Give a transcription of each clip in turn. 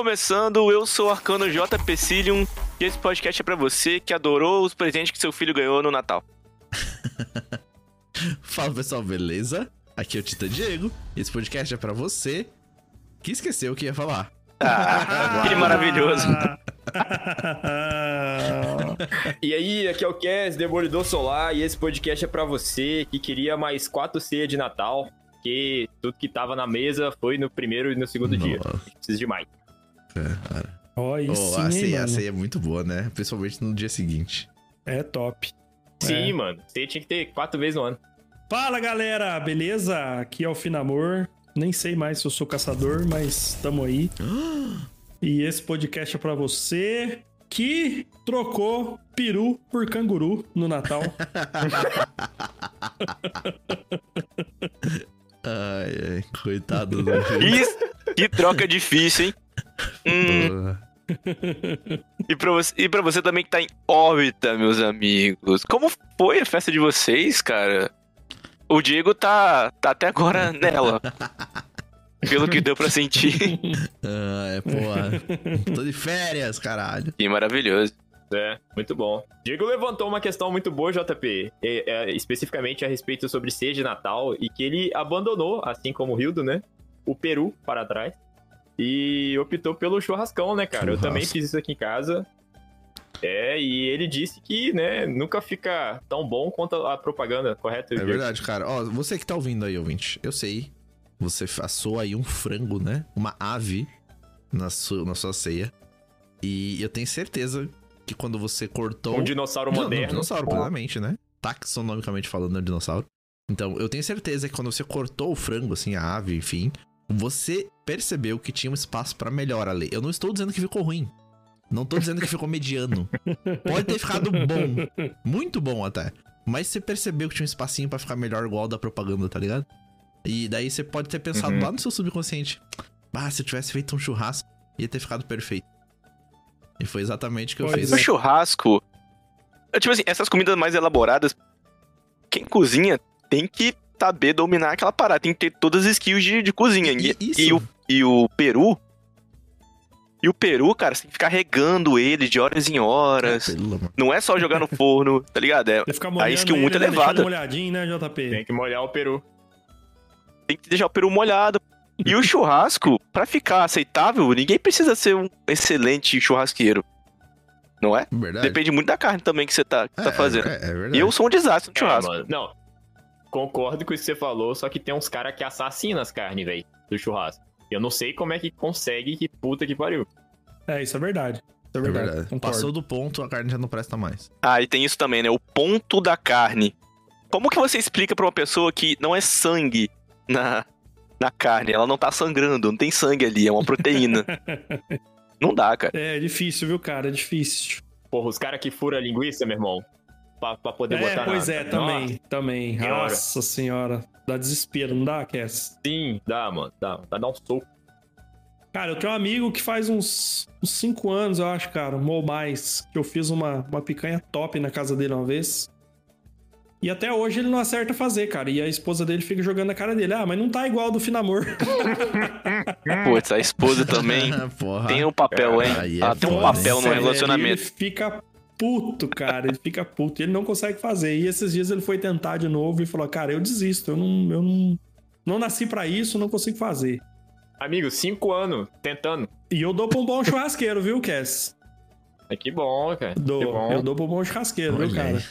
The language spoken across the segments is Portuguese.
Começando, eu sou o Arcano J. Pecilium e esse podcast é pra você que adorou os presentes que seu filho ganhou no Natal. Fala pessoal, beleza? Aqui é o Tita Diego e esse podcast é pra você que esqueceu o que ia falar. Ah, que maravilhoso. E aí, aqui é o Cass, Demolidor Solar, e esse podcast é pra você que queria mais quatro ceias de Natal, que tudo que tava na mesa foi no primeiro e no segundo dia. Nossa. Precisa de mais. É, cara. Olha Oh, sim, a, hein, ceia, a ceia é muito boa, né? Principalmente no dia seguinte. É top. Sim, É. mano. Ceia tinha que ter quatro vezes no ano. Fala, galera! Beleza? Aqui é o Finamor. Nem sei mais se eu sou caçador, mas tamo aí. E esse podcast é pra você que trocou peru por canguru no Natal. Ai, ai, coitado do Isso, que troca difícil, hein? Hum, e, pra você, e pra você também que tá em órbita, meus amigos. Como foi a festa de vocês, cara? O Diego tá, tá até agora nela. Pelo que deu pra sentir. Ah, é, porra. Tô de férias, caralho. Que maravilhoso. É, muito bom. Diego levantou uma questão muito boa, JP, é, é, especificamente a respeito sobre ceia de Natal, e que ele abandonou, assim como o Hildo, né? O peru para trás. E optou pelo churrascão, né, cara? Eu Churrasco. também fiz isso aqui em casa. É, e ele disse que, né, nunca fica tão bom quanto a propaganda, correto? É verdade, cara. Ó, você que tá ouvindo aí, ouvinte, eu sei. Você assou aí um frango, né? Uma ave na sua, na sua ceia. E eu tenho certeza que quando você cortou. Um dinossauro Não, não, moderno. dinossauro, plenamente, né? Taxonomicamente falando, é um dinossauro. Então, eu tenho certeza que quando você cortou o frango, assim, a ave, enfim, você percebeu que tinha um espaço pra melhor ali. Eu não estou dizendo que ficou ruim. Não tô dizendo que ficou mediano. Pode ter ficado bom. Muito bom até. Mas você percebeu que tinha um espacinho pra ficar melhor igual da propaganda, tá ligado? E daí você pode ter pensado Uhum. lá no seu subconsciente. Ah, se eu tivesse feito um churrasco, ia ter ficado perfeito. E foi exatamente o que eu Pois fiz. O churrasco. é Tipo assim, essas comidas mais elaboradas, quem cozinha tem que saber dominar aquela parada, tem que ter todas as skills de, de cozinha. E, E- isso. e o, e o peru. E o peru, cara, você tem que ficar regando ele de horas em horas. Amor. Não é só jogar no forno, tá ligado? É, a skill ele, muito né? Ele elevada. molhadinho, né, JP? Tem que molhar o peru. Tem que deixar o peru molhado. E o churrasco, pra ficar aceitável, ninguém precisa ser um excelente churrasqueiro. Não é? Verdade. Depende muito da carne também que você tá, que É, tá fazendo. É, é verdade. eu sou um desastre no É, churrasco. mano. Não. Concordo com isso que você falou, só que tem uns caras que assassinam as carnes, velho, do churrasco. Eu não sei como é que consegue, que puta que pariu. É, isso é verdade. Isso é É verdade. verdade. Concordo. Passou do ponto, a carne já não presta mais. Ah, e tem isso também, né? O ponto da carne. Como que você explica pra uma pessoa que não é sangue na, na carne? Ela não tá sangrando, não tem sangue ali, é uma proteína. não dá, cara. É difícil, viu, cara? É difícil. Porra, os caras que furam a linguiça, meu irmão, pra, pra poder É, botar pois na... é, também. Também. Senhora. Nossa senhora. Dá desespero, não dá, Cass? Sim, dá, mano, dá. Dá dar um soco. Cara, eu tenho um amigo que faz uns 5 anos, eu acho, cara, ou mais, que eu fiz uma, uma picanha top na casa dele uma vez. E até hoje ele não acerta fazer, cara. E a esposa dele fica jogando na cara dele. Ah, mas não tá igual do Finamor. Putz, a esposa também Porra. tem um papel, hein? Aí é Ela tem um papel no relacionamento. Ele fica puto, cara. Ele fica puto. E ele não consegue fazer. E esses dias ele foi tentar de novo e falou: Cara, eu desisto. Eu não, eu não, não nasci pra isso, não consigo fazer. Amigo, cinco anos tentando. E eu dou pra um bom churrasqueiro, viu, Cass? É que bom, cara. Que Dou. bom. Eu dou pra um bom churrasqueiro, viu, Olha cara? aí.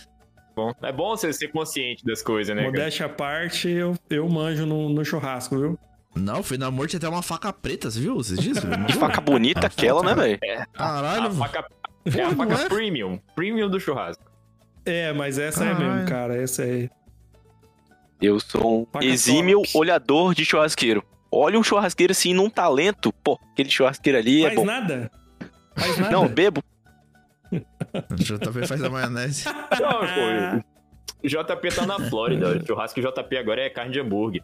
bom. É bom você ser consciente das coisas, né, cara? Modéstia à parte, eu, eu manjo no, no churrasco, viu? Não, foi na morte até uma faca preta, você viu? Vocês disso? Que faca bonita aquela, né, velho? Caralho, A faca, é a faca é? premium. Premium do churrasco. É, mas essa é Caralho. mesmo, cara. Essa é. Eu sou um Faca exímio top. olhador de churrasqueiro. Olha um churrasqueiro assim num talento. Pô, aquele churrasqueiro ali é Faz bom. nada. Faz nada. Não, bebo. O JP faz a maionese. Não, pô. O JP tá na Flórida. O churrasco JP agora é carne de hambúrguer.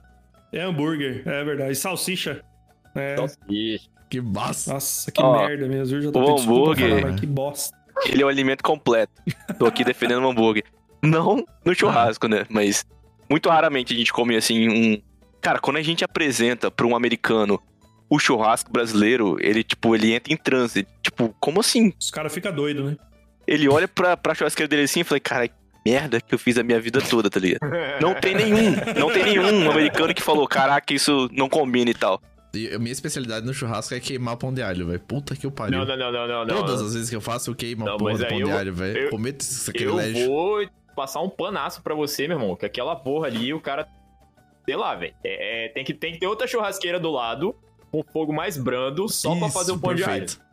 É hambúrguer, é verdade. E salsicha. É. Salsicha. Que bosta. Nossa, que Ó, merda mesmo, viu? Já o hambúrguer- falar, mas que bosta. Ele é o alimento completo. Tô aqui defendendo o hambúrguer. Não no churrasco, né? Mas muito raramente a gente come assim um. Cara, quando a gente apresenta pra um americano o churrasco brasileiro, ele, tipo, ele entra em transe. Tipo, como assim? Os caras ficam doidos, né? Ele olha pra, pra churrasqueira dele assim e fala, cara, que merda que eu fiz a minha vida toda, tá ligado? Não tem nenhum, não tem nenhum americano que falou, caraca, isso não combina e tal. E minha especialidade no churrasco é queimar pão de alho, velho. Puta que eu pariu. Não, não, não, não, não. não. Todas as vezes que eu faço, eu queimo Não, a porra do pão eu- de alho, velho. eu- Cometo esse Eu sacrilégio. vou passar um panaço pra você, meu irmão. Que aquela porra ali, o cara. Sei lá, velho. É, tem, que, tem que ter outra churrasqueira do lado, com fogo mais brando, só pra Isso, fazer um pão de alho. perfeito.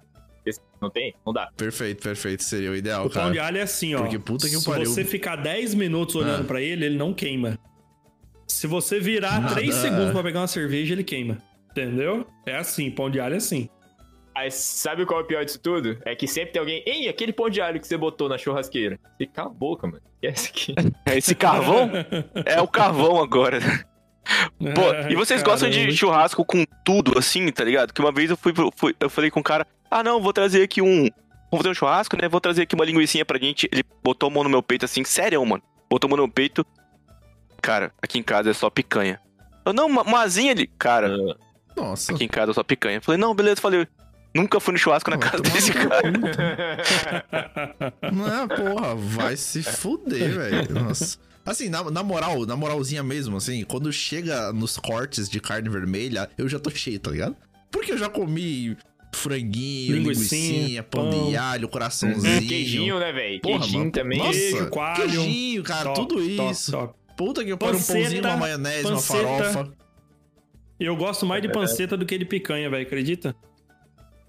Não tem? Não dá. Perfeito, perfeito. Seria o ideal, O pão cara. de alho é assim, ó. Porque puta que Se pariu. você ficar 10 minutos olhando Ah. pra ele, ele não queima. Se você virar Nada. 3 segundos pra pegar uma cerveja, ele queima. Entendeu? É assim, pão de alho é assim. Aí sabe qual é o pior disso tudo? É que sempre tem alguém. Ei, aquele pão de alho que você botou na churrasqueira. Você cala a boca, mano. Esquece aqui. É esse carvão? É o carvão agora. Pô, e vocês gostam de Caramba. churrasco com tudo, assim, tá ligado? Que uma vez eu fui, pro- fui- eu falei com o cara, ah não, vou trazer aqui um. Vamos fazer um churrasco, né? Vou trazer aqui uma linguicinha pra gente. Ele botou a mão no meu peito assim, sério, mano. Botou a mão no meu peito. Cara, aqui em casa é só picanha. Eu, não, uma, uma asinha ali. Cara, Nossa. aqui em casa só picanha. Falei, não, beleza, falei. Nunca fui no churrasco na casa desse cara. Não é, porra, vai se fuder, velho. Nossa. Assim, na, na moral, na moralzinha mesmo, assim, quando chega nos cortes de carne vermelha, eu já tô cheio, tá ligado? Porque eu já comi franguinho, Linguicinha, linguicinha, pão, de pão. alho, coraçãozinho. Queijinho, né, velho? Queijinho mano. também. Nossa, Queijo, coalho. Queijinho, cara, Top, tudo top, isso. top. Puta que eu paro um pãozinho, uma maionese, panceta. uma farofa. Eu gosto mais de É. panceta do que de picanha, velho. Acredita?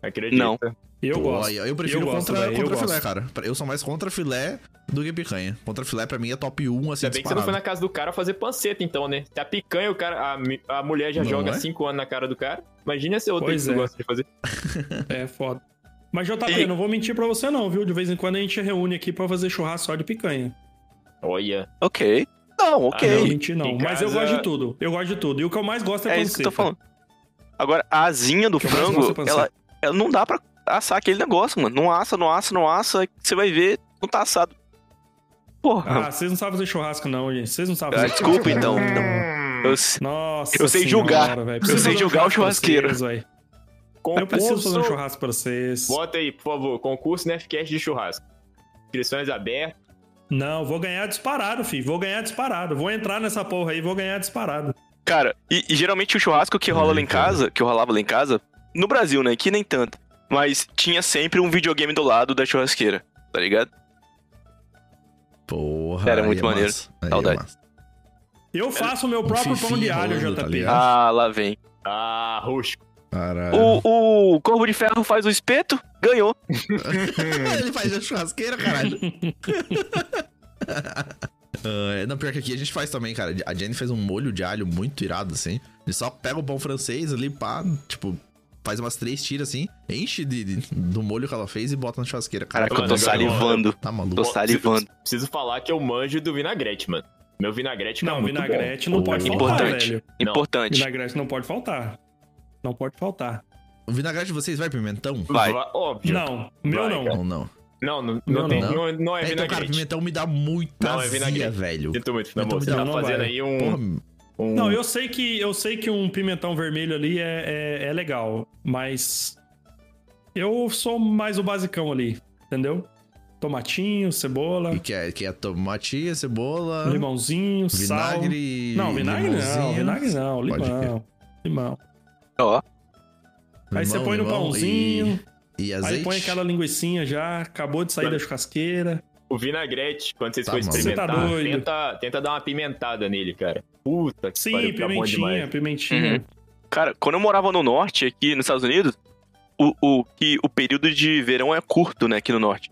Acredita? Não. Eu Pô, gosto. Eu prefiro Eu gosto, contra, velho, eu contra filé, gosto. cara. Eu sou mais contra filé do que picanha. Contra filé, pra mim, é top 1, assim, Ainda bem que você não foi na casa do cara fazer panceta, então, né? Se a picanha, o cara, a, a mulher já Não joga é? 5 anos na cara do cara. Imagina se outra Pois que é. gosta de fazer. É foda. Mas, JP, E- não vou mentir pra você, não, viu? De vez em quando a gente reúne aqui pra fazer churrasco só de picanha. Olha. Ok. Não, Ah, ok. Não, mentir não. Em Mas eu casa- gosto de tudo. Eu gosto de tudo. E o que eu mais gosto é, É panceta. isso que eu tô falando. Agora, a asinha do eu frango, é ela, ela não dá pra assar aquele negócio, mano. Não assa, não assa, não assa. Você vai ver, não tá assado. Porra. Ah, vocês não sabem fazer churrasco, não, gente. Vocês não sabem Ah, fazer desculpa, churrasco. então. Eu- Nossa Eu sei senhora, julgar. Eu sei um julgar o churrasqueiro. vocês, velho. Concurso... Eu preciso fazer um churrasco pra vocês. Bota aí, por favor. Concurso Nefcast de churrasco. Inscrições abertas. Não, vou ganhar disparado, filho. Vou ganhar disparado. Vou entrar nessa porra aí e vou ganhar disparado. Cara, e, e geralmente o churrasco que rola lá em casa, que eu rolava lá em casa, no Brasil, né? Aqui nem tanto. Mas tinha sempre um videogame do lado da churrasqueira, tá ligado? Porra, Era muito é maneiro. é Saudade. massa. Eu faço o meu próprio pão de alho, tá JP. ligado? Ah, lá vem. Ah, rústico. Caralho. O, o Corvo de Ferro faz o espeto, ganhou. Ele faz a churrasqueira, caralho. Ah, não, pior que aqui a gente faz também, cara. A Jenny fez um molho de alho muito irado, assim. Ele só pega o pão francês ali, pá, tipo, faz umas três tiras assim, enche de, de- do molho que ela fez e bota na churrasqueira. Cara, Caraca, eu tô salivando. tá maluco. Tô salivando. Preciso, preciso falar que eu manjo do vinagrete, mano. Meu vinagrete fica Não, muito vinagrete bom. não pode Pô, faltar, Importante. velho. Importante. Vinagrete não pode faltar. Não pode faltar. O vinagrete de vocês vai pimentão? Vai. Va- Óbvio. Não, meu Vai, não. cara. Não? Não, não, Não, não, tem, não. não, não é É, então, cara, pimentão me dá muita Não, é azia, velho. Sinto muito, não, Então você tá fazendo vai. aí um... Porra, um- Não, eu sei que eu sei que um pimentão vermelho ali é, é, é legal, mas eu sou mais o basicão ali, entendeu? Tomatinho, cebola, e que é, que é tomatinha, cebola, limãozinho, sal. vinagre. Não, vinagre não, vinagre não, limão. Limão. Ó, Aí você põe no pãozinho, E, e azeite. aí põe aquela linguicinha já, acabou de sair da churrasqueira. O vinagrete, quando vocês Tá forem maluco. experimentar, Você tá doido. tenta, tenta dar uma pimentada nele, cara. Puta que Sim, pariu, pimentinha, pimentinha. Uhum. cara, quando eu morava no norte, aqui nos Estados Unidos, o, o, que o período de verão é curto, né, aqui no norte.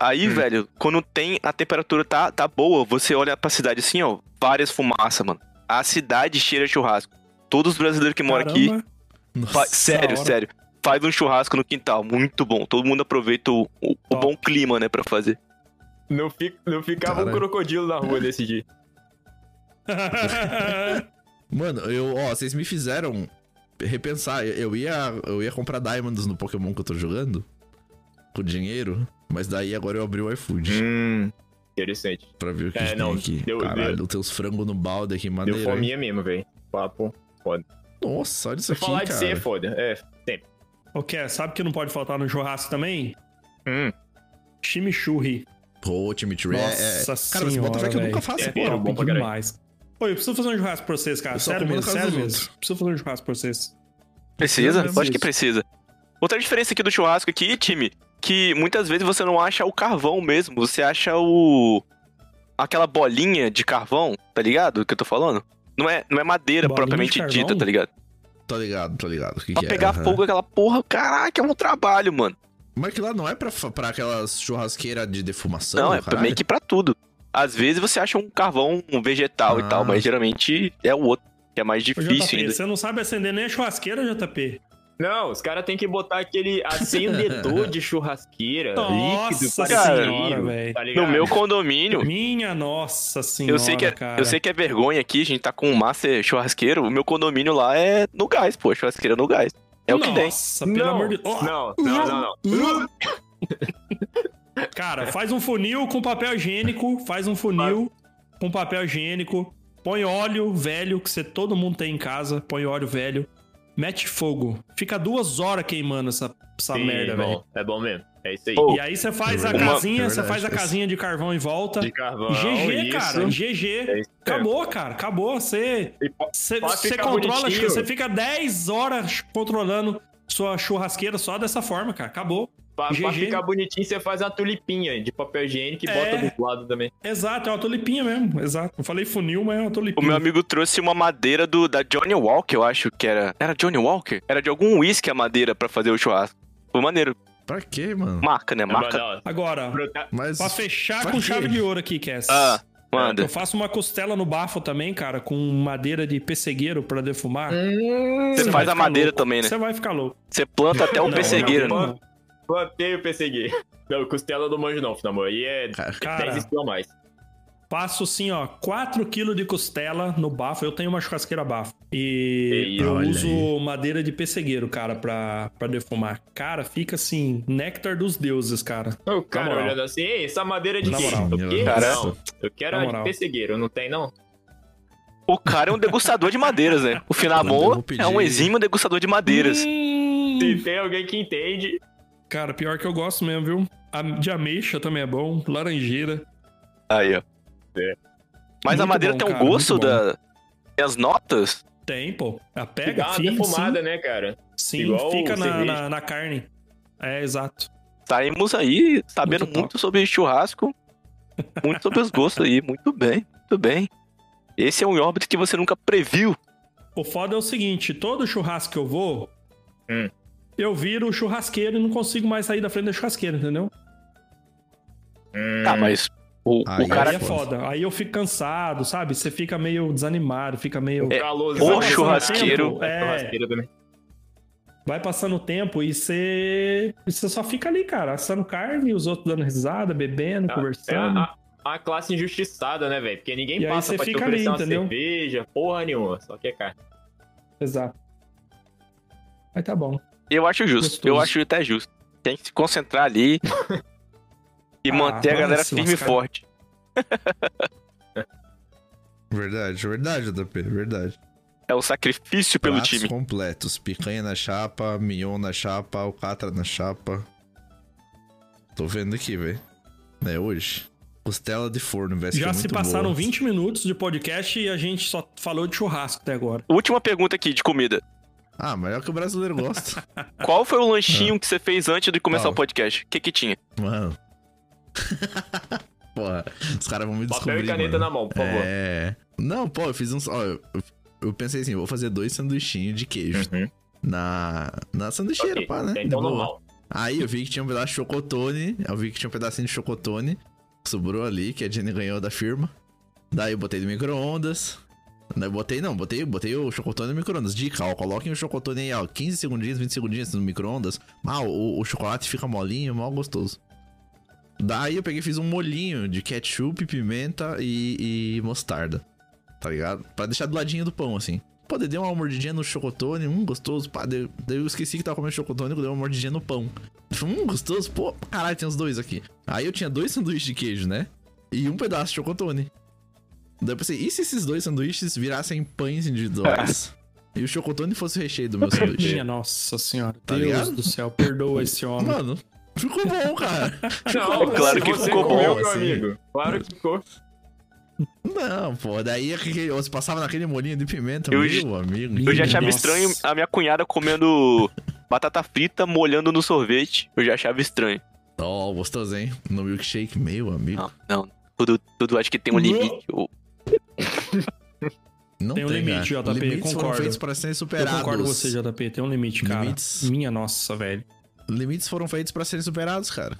Aí, Hum. velho, quando tem a temperatura tá, tá boa, você olha pra cidade assim, ó, várias fumaças, mano. A cidade cheira de churrasco. Todos os brasileiros que moram aqui, Caramba. Nossa, sério, sério, faz um churrasco no quintal, muito bom. Todo mundo aproveita o, o- o bom clima, né, pra fazer. Não, fi- não ficava um Cara. crocodilo na rua nesse dia. Mano, eu, ó, vocês me fizeram repensar. Eu- ia, eu ia comprar Diamonds no Pokémon que eu tô jogando. Com dinheiro. Mas daí agora eu abri o iFood. Hum, interessante. Pra ver o que, É, não, tem aqui. deu- Caralho, deu- tem uns frangos no balde aqui, Deu maneiro. hein? fominha mesmo, velho. Papo. Nossa, olha isso aqui, falar de cara. ser é foda. É, sempre. O que? Sabe que não pode faltar no churrasco também? Hum, Chimichurri. Pô, Chimichurri é- é... Nossa Cara, você bota fé que eu nunca faço, É, pô. é bom pra caralho. demais. Oi, eu preciso fazer um churrasco pra vocês, cara. Sério mesmo, sério mesmo. Preciso fazer um churrasco pra vocês. Precisa? Lógico que precisa. Outra diferença aqui do churrasco aqui, time, que muitas vezes você não acha o carvão mesmo, você acha o... Aquela bolinha de carvão, tá ligado? Que eu tô falando? Não é, não é madeira propriamente dita, tá ligado? Tô ligado, tô ligado. Que Pra que é? pegar aham. fogo aquela porra, caraca, é um trabalho, mano. Mas que lá não é pra, pra aquelas churrasqueiras de defumação? Não, é caralho? meio que pra tudo. Às vezes você acha um carvão um vegetal e Ah. tal, mas geralmente é o outro, que é mais difícil JP, ainda. você não sabe acender nem a churrasqueira, JP? Não, os caras têm que botar aquele acendedor de churrasqueira líquido Nossa cara. senhora, velho. tá? No meu condomínio, Minha nossa senhora, eu sei, que é, cara. eu sei que é vergonha aqui, a gente tá com um master churrasqueiro, o meu condomínio lá é no gás, pô, churrasqueira no gás. É o que tem. Nossa, pelo não, amor de Deus. não, não, não, não. Cara, faz um funil com papel higiênico, faz um funil com papel higiênico, põe óleo velho, que você, todo mundo tem em casa, põe óleo velho, mete fogo. Fica duas horas queimando essa, essa Sim, merda, é velho. é bom mesmo. É isso aí. Pô, E aí você faz a casinha, é você faz a casinha de carvão em volta. De carvão, GG, isso. cara, GG. É isso Acabou, cara, acabou. Você você controla, bonitinho. você fica 10 horas controlando sua churrasqueira só dessa forma, cara. Acabou. Pra, pra ficar bonitinho, você faz uma tulipinha de papel higiênico e É. bota do lado também. Exato, é uma tulipinha mesmo. Exato. Eu falei funil, mas é uma O tulipinha. meu amigo trouxe uma madeira do, da Johnny Walker, eu acho que era. Era Johnny Walker? Era de algum whisky a madeira pra fazer o churrasco. Foi maneiro. Pra quê, mano? Marca, né? Marca. Não, Agora, Mas... pra fechar pra com quê? chave de ouro aqui, Cass. Ah, manda. Eu faço uma costela no bafo também, cara, com madeira de pessegueiro pra defumar. Você faz a madeira louco. também, né? Você vai ficar louco. Você planta até o Não, pessegueiro, não, né? não. Plantei o PCG. Não, costela do manjo não, amor. Aí é Cara, 10 estilos a mais. Faço assim, ó, 4kg de costela no bafo. Eu tenho uma churrasqueira bafo. E Ei, eu uso madeira de pessegueiro, cara, pra, pra defumar. Cara, fica assim, néctar dos deuses, cara. O cara moral. olhando assim, ei, essa madeira é de Na quê? moral. Não, eu quero a de pessegueiro, não tem não? O cara é um degustador de madeiras, né? O eu Finamon é um exímio degustador de madeiras. Hum, Se tem alguém que entende, Cara, pior que eu gosto mesmo, viu? A- De ameixa também é bom, laranjeira. Aí, ó. É. Mas a Muito madeira bom, tem um cara, gosto da. Tem as notas? Tem, pô. A pega, dá uma fica, defumada, né, cara? sim, igual sim fica na, na, na carne. É, exato. Saímos aí sabendo Muito muito sobre churrasco. Muito sobre os gostos aí. Muito bem, muito bem. Esse é um órbito que você nunca previu. O foda é o seguinte, todo churrasco que eu vou, Hum. Eu viro o churrasqueiro e não consigo mais sair da frente da churrasqueira, entendeu? Tá, mas o, Aí o Aí cara. é foda. Aí eu fico cansado, sabe? Você fica meio desanimado, fica meio... É, o churrasqueiro- tempo, É. churrasqueiro também. Vai passando o tempo e você... e você só fica ali, cara, assando carne, os outros dando risada, bebendo, É conversando. a, a classe injustiçada, né, velho? Porque ninguém E aí passa pra te fica oferecer ali, uma entendeu? cerveja, porra nenhuma, só que é carne. Exato. Mas tá bom. Eu acho justo. Gostoso. Eu acho até justo. Tem que se concentrar ali e Ah, manter a galera firme e forte. Verdade, verdade, JP, verdade. É o sacrifício pelo Pratos time. completos. Picanha na chapa, mignon na chapa, alcatra na chapa. Tô vendo aqui, velho. É hoje. Costela de forno, velho. Já é se passaram boa. 20 minutos de podcast e a gente só falou de churrasco até agora. Última pergunta aqui de comida. Ah, melhor que o brasileiro gosta. Qual foi o lanchinho que você fez antes de começar Qual? o podcast? O que que tinha? Mano. Porra, os caras vão me Papel descobrir, e caneta mano. na mão, por favor. É. Não, pô, eu fiz uns. Ó, eu, eu pensei assim, vou fazer dois sanduichinhos de queijo. Uhum. Na. Na sanduicheira, Ok, pá, né? Então De boa. normal. Aí eu vi que tinha um pedaço de chocotone. Eu vi que tinha um pedacinho de chocotone. Sobrou ali, que a Jenny ganhou da firma. Daí eu botei no micro-ondas. Eu botei, não, botei, botei o chocotone no micro-ondas. Dica, ó, coloquem o chocotone aí, ó, 15 segundinhos, 20 segundinhos no micro-ondas. Ah, o, o chocolate fica molinho, mal gostoso. Daí eu peguei fiz um molhinho de ketchup, pimenta e, e mostarda. Tá ligado? Pra deixar do ladinho do pão, assim. Pô, dei uma mordidinha no chocotone, hum, gostoso. Pá, daí, eu esqueci que tava comendo chocotone, eu dei uma mordidinha no pão. Hum, gostoso. Pô, caralho, tem os dois aqui. Aí eu tinha dois sanduíches de queijo, né? E um pedaço de chocotone. Daí eu pensei, e se esses dois sanduíches virassem pães individuais? e o chocotone fosse o recheio do meu sanduíche? Minha nossa senhora. Tá Deus ligado? do céu, perdoa esse homem. Mano, ficou bom, cara. Não, claro que ficou bom, meu assim. amigo. Claro que ficou. Não, pô, daí você passava naquele molinho de pimenta, Eu meu já- amigo. Eu já achava Nossa. estranho a minha cunhada comendo batata frita molhando no sorvete. Eu já achava estranho. Ó, gostoso, hein? No milkshake, meu amigo. Não, não. Tudo, tudo acho que tem um limite. O- Não Tem um limite, cara. JP, Limites foram concordo. feitos para serem Eu superados. concordo com você, JP. Tem um limite, cara. Limites. Minha nossa, velho. Limites foram feitos para serem superados, cara.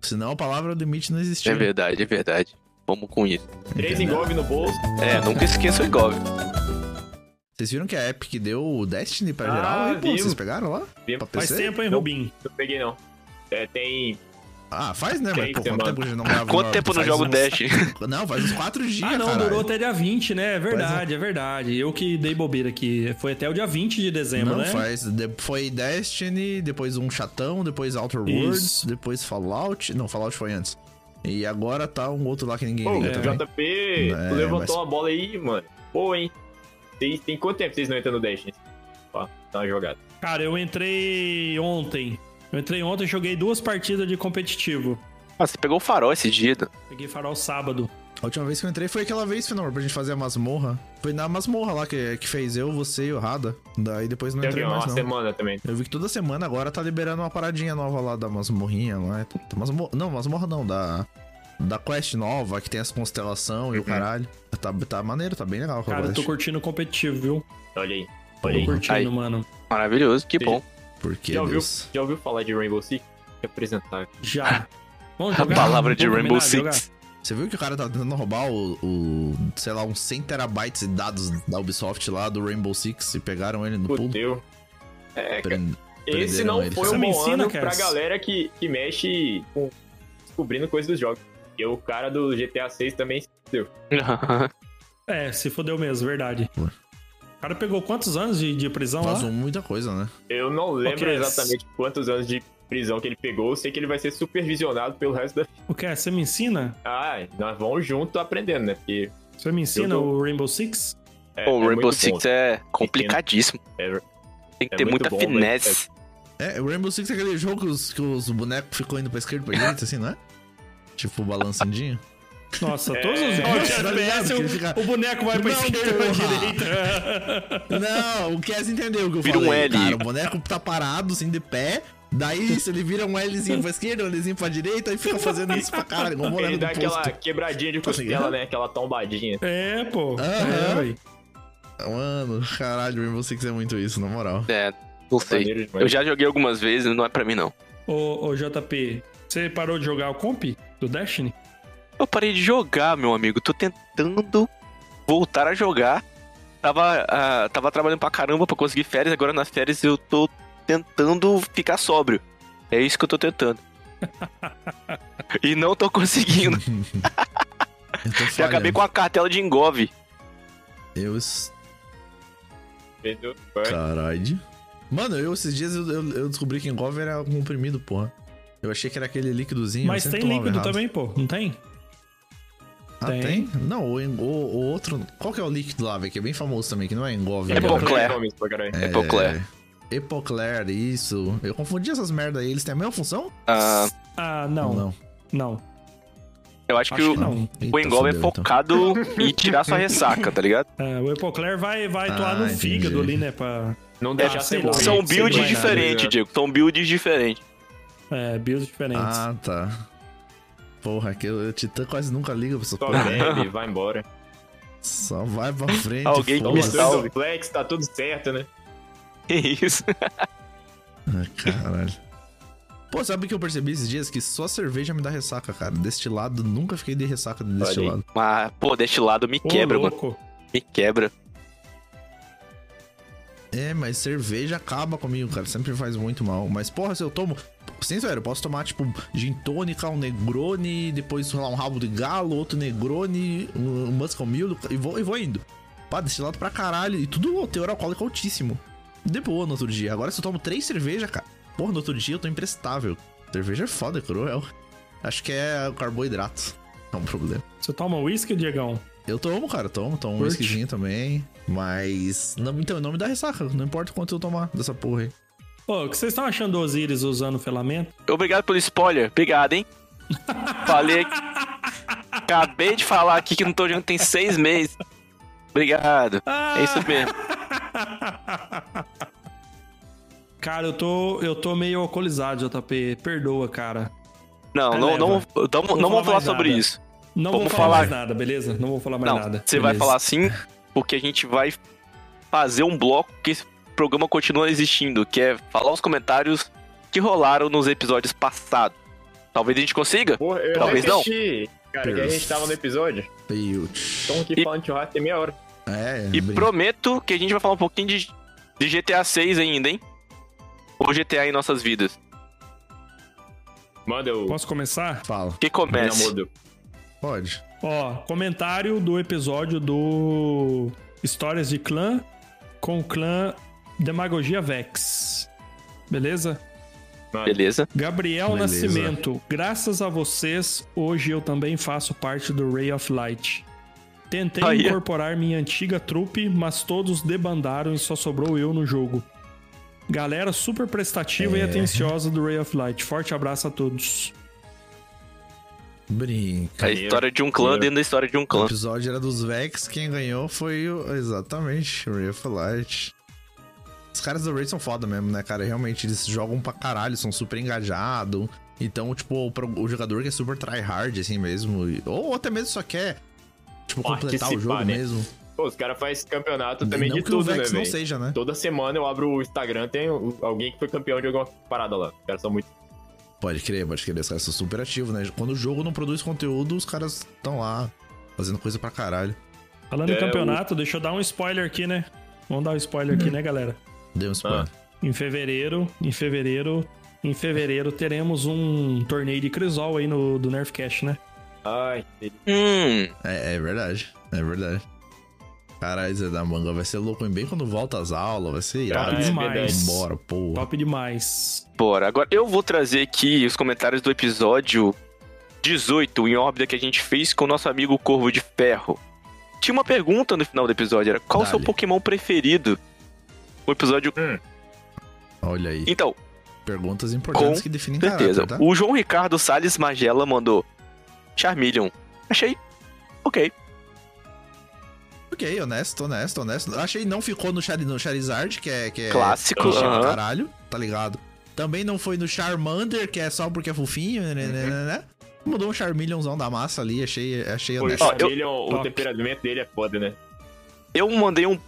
Senão a palavra limite não É existia. verdade, é verdade. Vamos com isso. Três Entendeu? engolve no bolso. É, nunca esqueça o Igov. Vocês viram que a Epic deu o Destiny pra Ah, geral? aí, pô, vocês pegaram lá? Faz tempo, hein, Não. Rubinho? Não peguei, não. É, tem. Ah, faz, né? Mas pô, quanto tempo a não grava? Quanto tempo eu não jogo uns- Dash? Não, faz uns quatro dias, Ah, não, caralho. durou até dia 20, né? É verdade, é verdade. Eu que dei bobeira aqui. Foi até o dia 20 de dezembro, Não, né? faz. de- Foi Destiny, depois um chatão, depois Outer Worlds, Isso. depois Fallout. Não, Fallout foi antes. E agora tá um outro lá que ninguém Pô, liga o também. JP É, levantou mas- uma bola aí, mano. Pô, hein? Tem, tem quanto tempo vocês não entram no Dash? Ó, dá uma jogada. Cara, eu entrei ontem. Eu entrei ontem e joguei duas partidas de competitivo. Ah, você pegou o farol esse dia. Peguei farol sábado. A última vez que eu entrei foi aquela vez, Fenor, pra gente fazer a masmorra. Foi na masmorra lá que, que fez eu, você e o Rada. Daí depois não Tem entrei uma mais, não. semana também. Eu vi que toda semana agora tá liberando uma paradinha nova lá da masmorrinha, lá. Tá- Masmorra, não, masmorra não, da. Da quest nova, que tem as constelação e o caralho. Tá, tá maneiro, tá bem legal Cara, eu tô curtindo o competitivo, viu? Olha aí. Tô Olha aí. curtindo, Aí. mano. Maravilhoso, que bom. Por que, Já ouviu, Deus? já ouviu falar de Rainbow Six? Apresentar. Já. Vamos A jogar? palavra de Rainbow Six. Você viu que o cara tá tentando roubar o, o, sei lá, uns 100 terabytes de dados da Ubisoft lá do Rainbow Six e pegaram ele no pulo? Fudeu. É, cara. Prend- Esse não ele. foi um me bom ensina, ano pra galera que, que mexe com descobrindo coisas dos jogos. E o cara do GTA 6 também se fudeu. É, se fodeu mesmo, verdade. O cara pegou quantos anos de, de prisão lá? Vazou muita coisa, né? Eu não lembro exatamente quantos anos de prisão que ele pegou. Eu sei que ele vai ser supervisionado pelo resto da. O que é? Você me ensina? Ah, nós vamos junto aprendendo, né? Porque Você me ensina tô- o Rainbow Six? é, Pô, é o Rainbow muito Six bom. é complicadíssimo. É, Tem que é ter muita bom, finesse. É, o Rainbow Six é aquele jogo que os, que os bonecos ficam indo pra esquerda e pra direita, assim, não é? Tipo, balançandinho. Nossa, É, todos os tá jogos fica- o boneco vai pra Não, esquerda e pra direita. Não, o Cass entendeu o que eu Vira um falei, L. cara. O boneco tá parado, assim, de pé. Daí, se ele vira um Lzinho pra esquerda, um Lzinho pra direita, e fica fazendo isso pra caralho, Ele dá aquela posto. quebradinha de Tá costela, ligado? né? Aquela tombadinha. É, pô. Aham. É. Mano, caralho, Rainbow Six é muito isso, na moral. É, não sei. Eu já joguei algumas vezes, não é pra mim não. Ô, ô, JP, você parou de jogar o comp do Destiny? Eu parei de jogar, meu amigo. Tô tentando voltar a jogar. Tava, ah, tava trabalhando pra caramba pra conseguir férias. Agora nas férias eu tô tentando ficar sóbrio. É isso que eu tô tentando. e não tô conseguindo. Eu tô Já acabei com a cartela de Engove. Entendeu? Caralho. Mano, eu esses dias eu, eu- eu descobri que engove era comprimido, porra. Eu achei que era aquele líquidozinho. Mas tem líquido errado. também, pô. Não tem? Ah, tem. tem? Não, o, o, o outro. Qual que é o líquido lá, velho? Que é bem famoso também, que não é engove. É né? Epocler. nomes pra caralho. É, Epocler. Epocler, isso. Eu confundi essas merda aí. Eles têm a mesma função? Ah, Ah, não. Não. Não. eu acho, que, Acho o, que não. o Eita, engolve é então. focado em tirar sua ressaca, tá ligado? É, o Epocler vai, vai atuar Ah, no entendi. fígado ali, né? Pra... Não Ah, deixar sei ser morrer, São builds diferentes, né? Diego. São builds diferentes. É, builds diferentes. Ah, tá. Porra, que o Titã quase nunca liga pra essa Só porra. bebe, vai embora. Só vai pra frente. Alguém Toma me salve. flex, tá tudo certo, né? Que isso? Ah, caralho. Pô, sabe o que eu percebi esses dias? Que só cerveja me dá ressaca, cara. Destilado, nunca fiquei de ressaca de Olha aí. destilado. Mas, pô, deste lado me Ô, quebra, mano. louco. Me quebra. É, mas cerveja acaba comigo, cara. Sempre faz muito mal. Mas, porra, se eu tomo. Sério, eu posso tomar, tipo, gin tônica, um negrone, depois sei lá, um rabo de galo, outro negrone, um um Muscle Mule, e vou, e vou indo. Pá, destilado pra caralho. E tudo teor alcoólico altíssimo. De boa no outro dia. Agora, se eu tomo três cervejas, cara, porra, no outro dia eu tô imprestável. Cerveja é foda, é cruel. Acho que é o carboidrato. É um problema. Você toma uísque, Diegão? Eu tomo, cara, tomo, tomo um whiskyzinho também. Mas. Não, então, não me dá ressaca. Não importa quanto eu tomar dessa porra aí. Ô, o que vocês estão achando do Osiris usando o filamento? Obrigado pelo spoiler. Obrigado, hein? Falei. Acabei de falar aqui que não tô jogando tem seis meses. Obrigado. É isso mesmo. Cara, eu tô, eu tô meio alcoolizado, JP. Perdoa, cara. Não, É, não, não, leva. não, Vou não vamos falar mais sobre nada. isso. Não Vamos vou falar, falar- mais nada, beleza? Não vou falar mais Não, nada. você vai beleza. falar assim porque a gente vai fazer um bloco que programa continua existindo, que é falar os comentários que rolaram nos episódios passados. Talvez a gente consiga? Porra, eu Talvez não. assisti, cara, que a gente tava no episódio. Estamos aqui E- falando de tem meia hora. É, E brin- prometo que a gente vai falar um pouquinho de, de GTA 6 ainda, hein? Ou GTA em nossas vidas. Manda o Posso começar? Fala. Que comece. Pode. Ó, comentário do episódio do Histórias de Clã com o clã Demagogia Vex. Beleza? Beleza. Gabriel Beleza. Nascimento, graças a vocês, hoje eu também faço parte do Ray of Light. Tentei Aí, ó. incorporar minha antiga trupe, mas todos debandaram e só sobrou eu no jogo. Galera super prestativa e É. atenciosa do Ray of Light. Forte abraço a todos. Brinca. A história de um clã dentro da história de um O clã. episódio era dos Vex, quem ganhou foi o... exatamente o Ray of Light. Os caras do Ray são foda mesmo, né, cara? Realmente, eles jogam pra caralho, são super engajados. Então, tipo, o, o jogador que é super tryhard, assim mesmo, ou até mesmo só quer, tipo, completar o Participar, jogo né? mesmo. Pô, os caras fazem campeonato também não de que tudo, o né, Vex não seja, né? Toda semana eu abro o Instagram, tem o- alguém que foi campeão de alguma parada lá. Os caras são muito. Pode crer, pode crer. Os caras são super ativos, né? Quando o jogo não produz conteúdo, os caras estão lá fazendo coisa pra caralho. Falando É, em campeonato, deixa eu dar um spoiler aqui, né? Vamos dar um spoiler aqui, né, galera? Deu um spoiler. Em fevereiro, em fevereiro, em fevereiro teremos um torneio de Crisol aí no do Nerfcast, né? Ai. Hum, É, é verdade, é verdade. Caralho, Zé da Manga vai ser louco, hein? Bem quando volta às aulas, vai ser irado. Ah, é demais. Bora, porra. Top demais. bora. Agora eu vou trazer aqui os comentários do episódio 18 em órbita que a gente fez com o nosso amigo Corvo de Ferro. Tinha uma pergunta no final do episódio, era qual o seu. Pokémon preferido? O episódio. Olha aí. Então, Perguntas importantes que definem certeza. caráter, tá? O João Ricardo Salles Magela mandou Charmeleon. Achei ok. Ok, honesto, honesto, honesto. Achei não ficou no, Char no Charizard, que é... Que é Clássico. clichê pra aham. caralho, tá ligado? Também não foi no Charmander, que é só porque é fofinho, né, né, né, né? Mudou um Charmeleonzão da massa ali, achei, achei o honesto. Ó, eu- o temperamento dele é foda, né? Eu mandei um,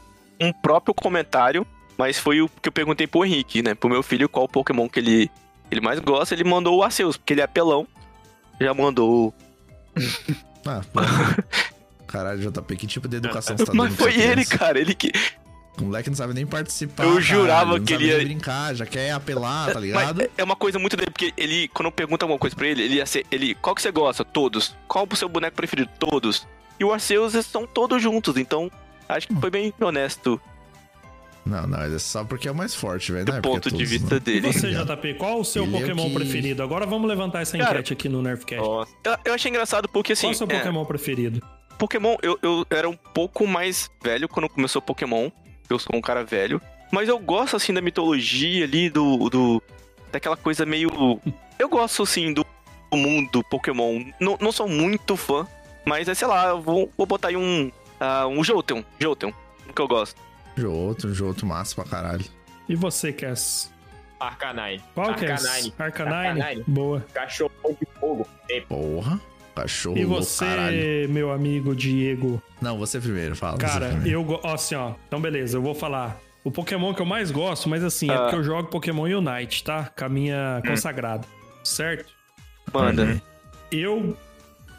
um próprio comentário, mas foi o que eu perguntei pro Henrique, né? Pro meu filho qual Pokémon que ele, ele mais gosta. Ele mandou o Arceus, porque ele é apelão. Já mandou. Ah, pô. Caralho, JP, que tipo de educação você tá Mas foi ele, cara. Ele que. O moleque não sabe nem participar. Eu jurava não que ele ia- brincar, já quer apelar, tá Mas ligado? é- é uma coisa muito dele, porque ele, quando eu pergunto alguma coisa pra ele, ele ia ser. Ele, qual que você gosta? Todos. Qual o seu boneco preferido? Todos. E o Arceus são todos juntos, então acho que foi bem honesto. Não, não, é só porque é o mais forte, velho. Do não é ponto de todos, vista não. E dele. você, JP, qual o seu Ele é Pokémon que- preferido? Agora vamos levantar essa Cara, enquete aqui no Nerfcast. Eu, eu achei engraçado porque, assim, qual o seu é, Pokémon preferido? Pokémon, eu, eu era um pouco mais velho quando começou Pokémon. Eu sou um cara velho. Mas eu gosto, assim, da mitologia ali, do. do daquela coisa meio. Eu gosto, assim, do, do mundo Pokémon. Não, não sou muito fã, mas é, sei lá, eu vou, vou botar aí um. ah, um Jolteon. Jolteon, que eu gosto. Joto, Joto, massa pra caralho. E você, Cass? Arcanine. Qual que é? Arcanine. Arcanine? Arcanine. Boa. Cachorro de fogo. Porra. Cachorro E você, caralho. meu amigo Diego? Não, você primeiro, fala. Cara, primeiro. eu gosto. Assim, ó. Então, beleza, eu vou falar. O Pokémon que eu mais gosto, mas assim, é Ah. porque eu jogo Pokémon Unite, tá? Com a Hum. minha consagrada. Certo? Manda. Uhum. Eu.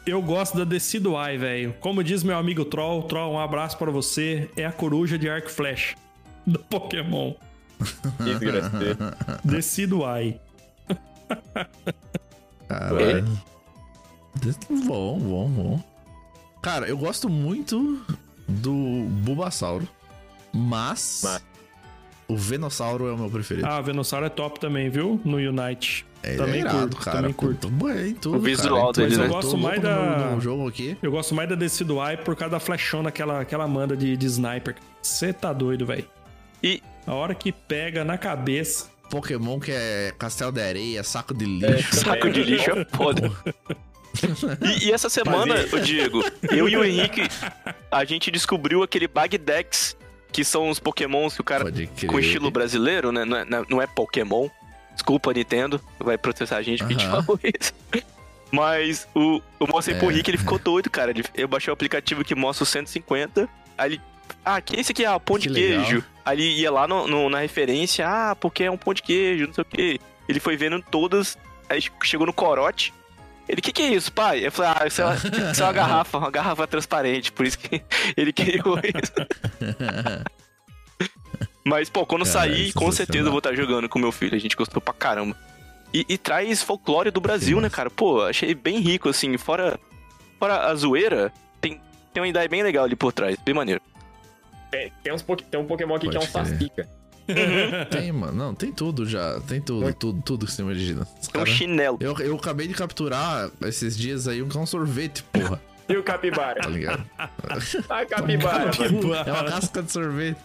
Eu gosto da Decidueye, velho. Como diz meu amigo Troll, Troll, um abraço pra você. É a coruja de Arc Flash do Pokémon. Decidueye. Caralho. Bom, bom, bom. Cara, eu gosto muito do Bulbasauro, mas, Mas. o Venossauro é o meu preferido. Ah, Venossauro é top também, viu? No Unite. Ele também é irado, curto, cara. também curto. Bem, tudo, O visual cara. dele, Então, né? Eu gosto mais no- da- no jogo aqui. Eu gosto mais da Decidueye por causa da flechona que ela, que ela manda de, de sniper. Você tá doido, velho. E- A hora que pega na cabeça. Pokémon que é castelo de areia, saco de lixo. Saco de lixo é foda. E, e essa semana, Mas ô Diego, eu e o Henrique, a gente descobriu aquele Bagdex, que são os pokémons que o cara com estilo brasileiro, né? Não é, não é Pokémon. Desculpa, Nintendo. Vai processar a gente porque a gente falou isso. Mas o, eu mostrei pro É. Rick, ele ficou doido, cara. Ele- eu baixei o aplicativo que mostra os 150. Aí ele. Ah, que esse aqui é o pão de Que legal. queijo. Aí ele ia lá no- no- na referência, ah, porque é um pão de queijo, não sei o quê. Ele foi vendo todas, aí chegou no corote. Ele, o que, que é isso, pai? Eu falei, ah, isso é, uma, isso é uma garrafa, uma garrafa transparente, por isso que ele criou isso. Mas, pô, quando Cara, sair, com certeza eu vou estar jogando com meu filho. A gente gostou pra caramba. E, e traz folclore do Brasil, né, cara? Pô, achei bem rico, assim. Fora, fora a zoeira, tem, tem uma ideia bem legal ali por trás. Bem maneiro. Tem, tem, uns, tem um Pokémon aqui que é um Pode. Sacica. Tem, mano. Não, tem tudo já. Tem tudo, Muito. tudo, tudo que você imagina. Os Tem um cara- chinelo. eu, eu acabei de capturar esses dias aí um que é um sorvete, porra. E o Capibara? Tá ligado? A Capibara, mano. É uma casca de sorvete.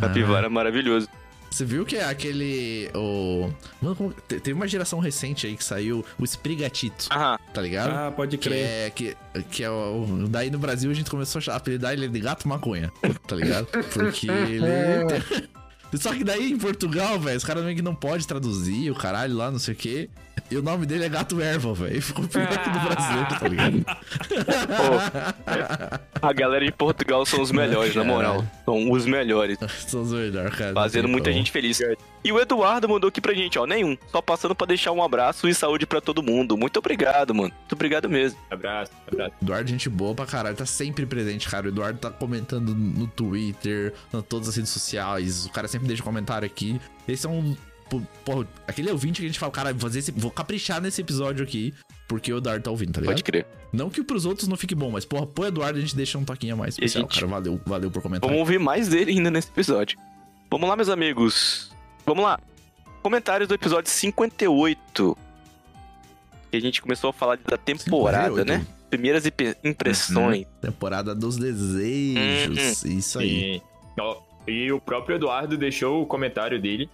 Capivara maravilhoso. Você viu que é aquele. O... Mano, como... te- Teve uma geração recente aí que saiu o Sprigatito, Aham. tá ligado? Ah, pode que crer. é, que, que é o. Daí no Brasil a gente começou a apelidar ele de gato maconha, tá ligado? Porque ele. Só que daí em Portugal, velho, os caras meio que não pode traduzir o caralho lá, não sei o quê. E o nome dele é Gato Erva, velho. Ficou pior que do brasileiro, tá ligado? A galera de Portugal são os melhores, na moral. São os melhores. São os melhores, cara. Fazendo muita como. gente feliz. E o Eduardo mandou aqui pra gente, ó. Nenhum. Só passando pra deixar um abraço e saúde pra todo mundo. Muito obrigado, mano. Muito obrigado mesmo. Abraço, abraço. Eduardo, gente boa pra caralho, tá sempre presente, cara. O Eduardo tá comentando no Twitter, em todas as redes sociais. O cara sempre deixa um comentário aqui. Esse é um. Porra, aquele ouvinte que a gente fala, cara, vou, fazer esse- vou caprichar nesse episódio aqui, porque o Eduardo tá ouvindo, tá ligado? Pode crer. Não que pros outros não fique bom, mas, porra, pro Eduardo a gente deixa um toquinho a mais especial, gente- cara. Valeu, valeu por comentar. Vamos ouvir mais dele ainda nesse episódio. Vamos lá, meus amigos. Vamos lá. Comentários do episódio 58. Que a gente começou a falar da temporada, 58. né? Primeiras impressões. Temporada dos desejos. Uhum. Isso aí. E, e o próprio Eduardo deixou o comentário dele.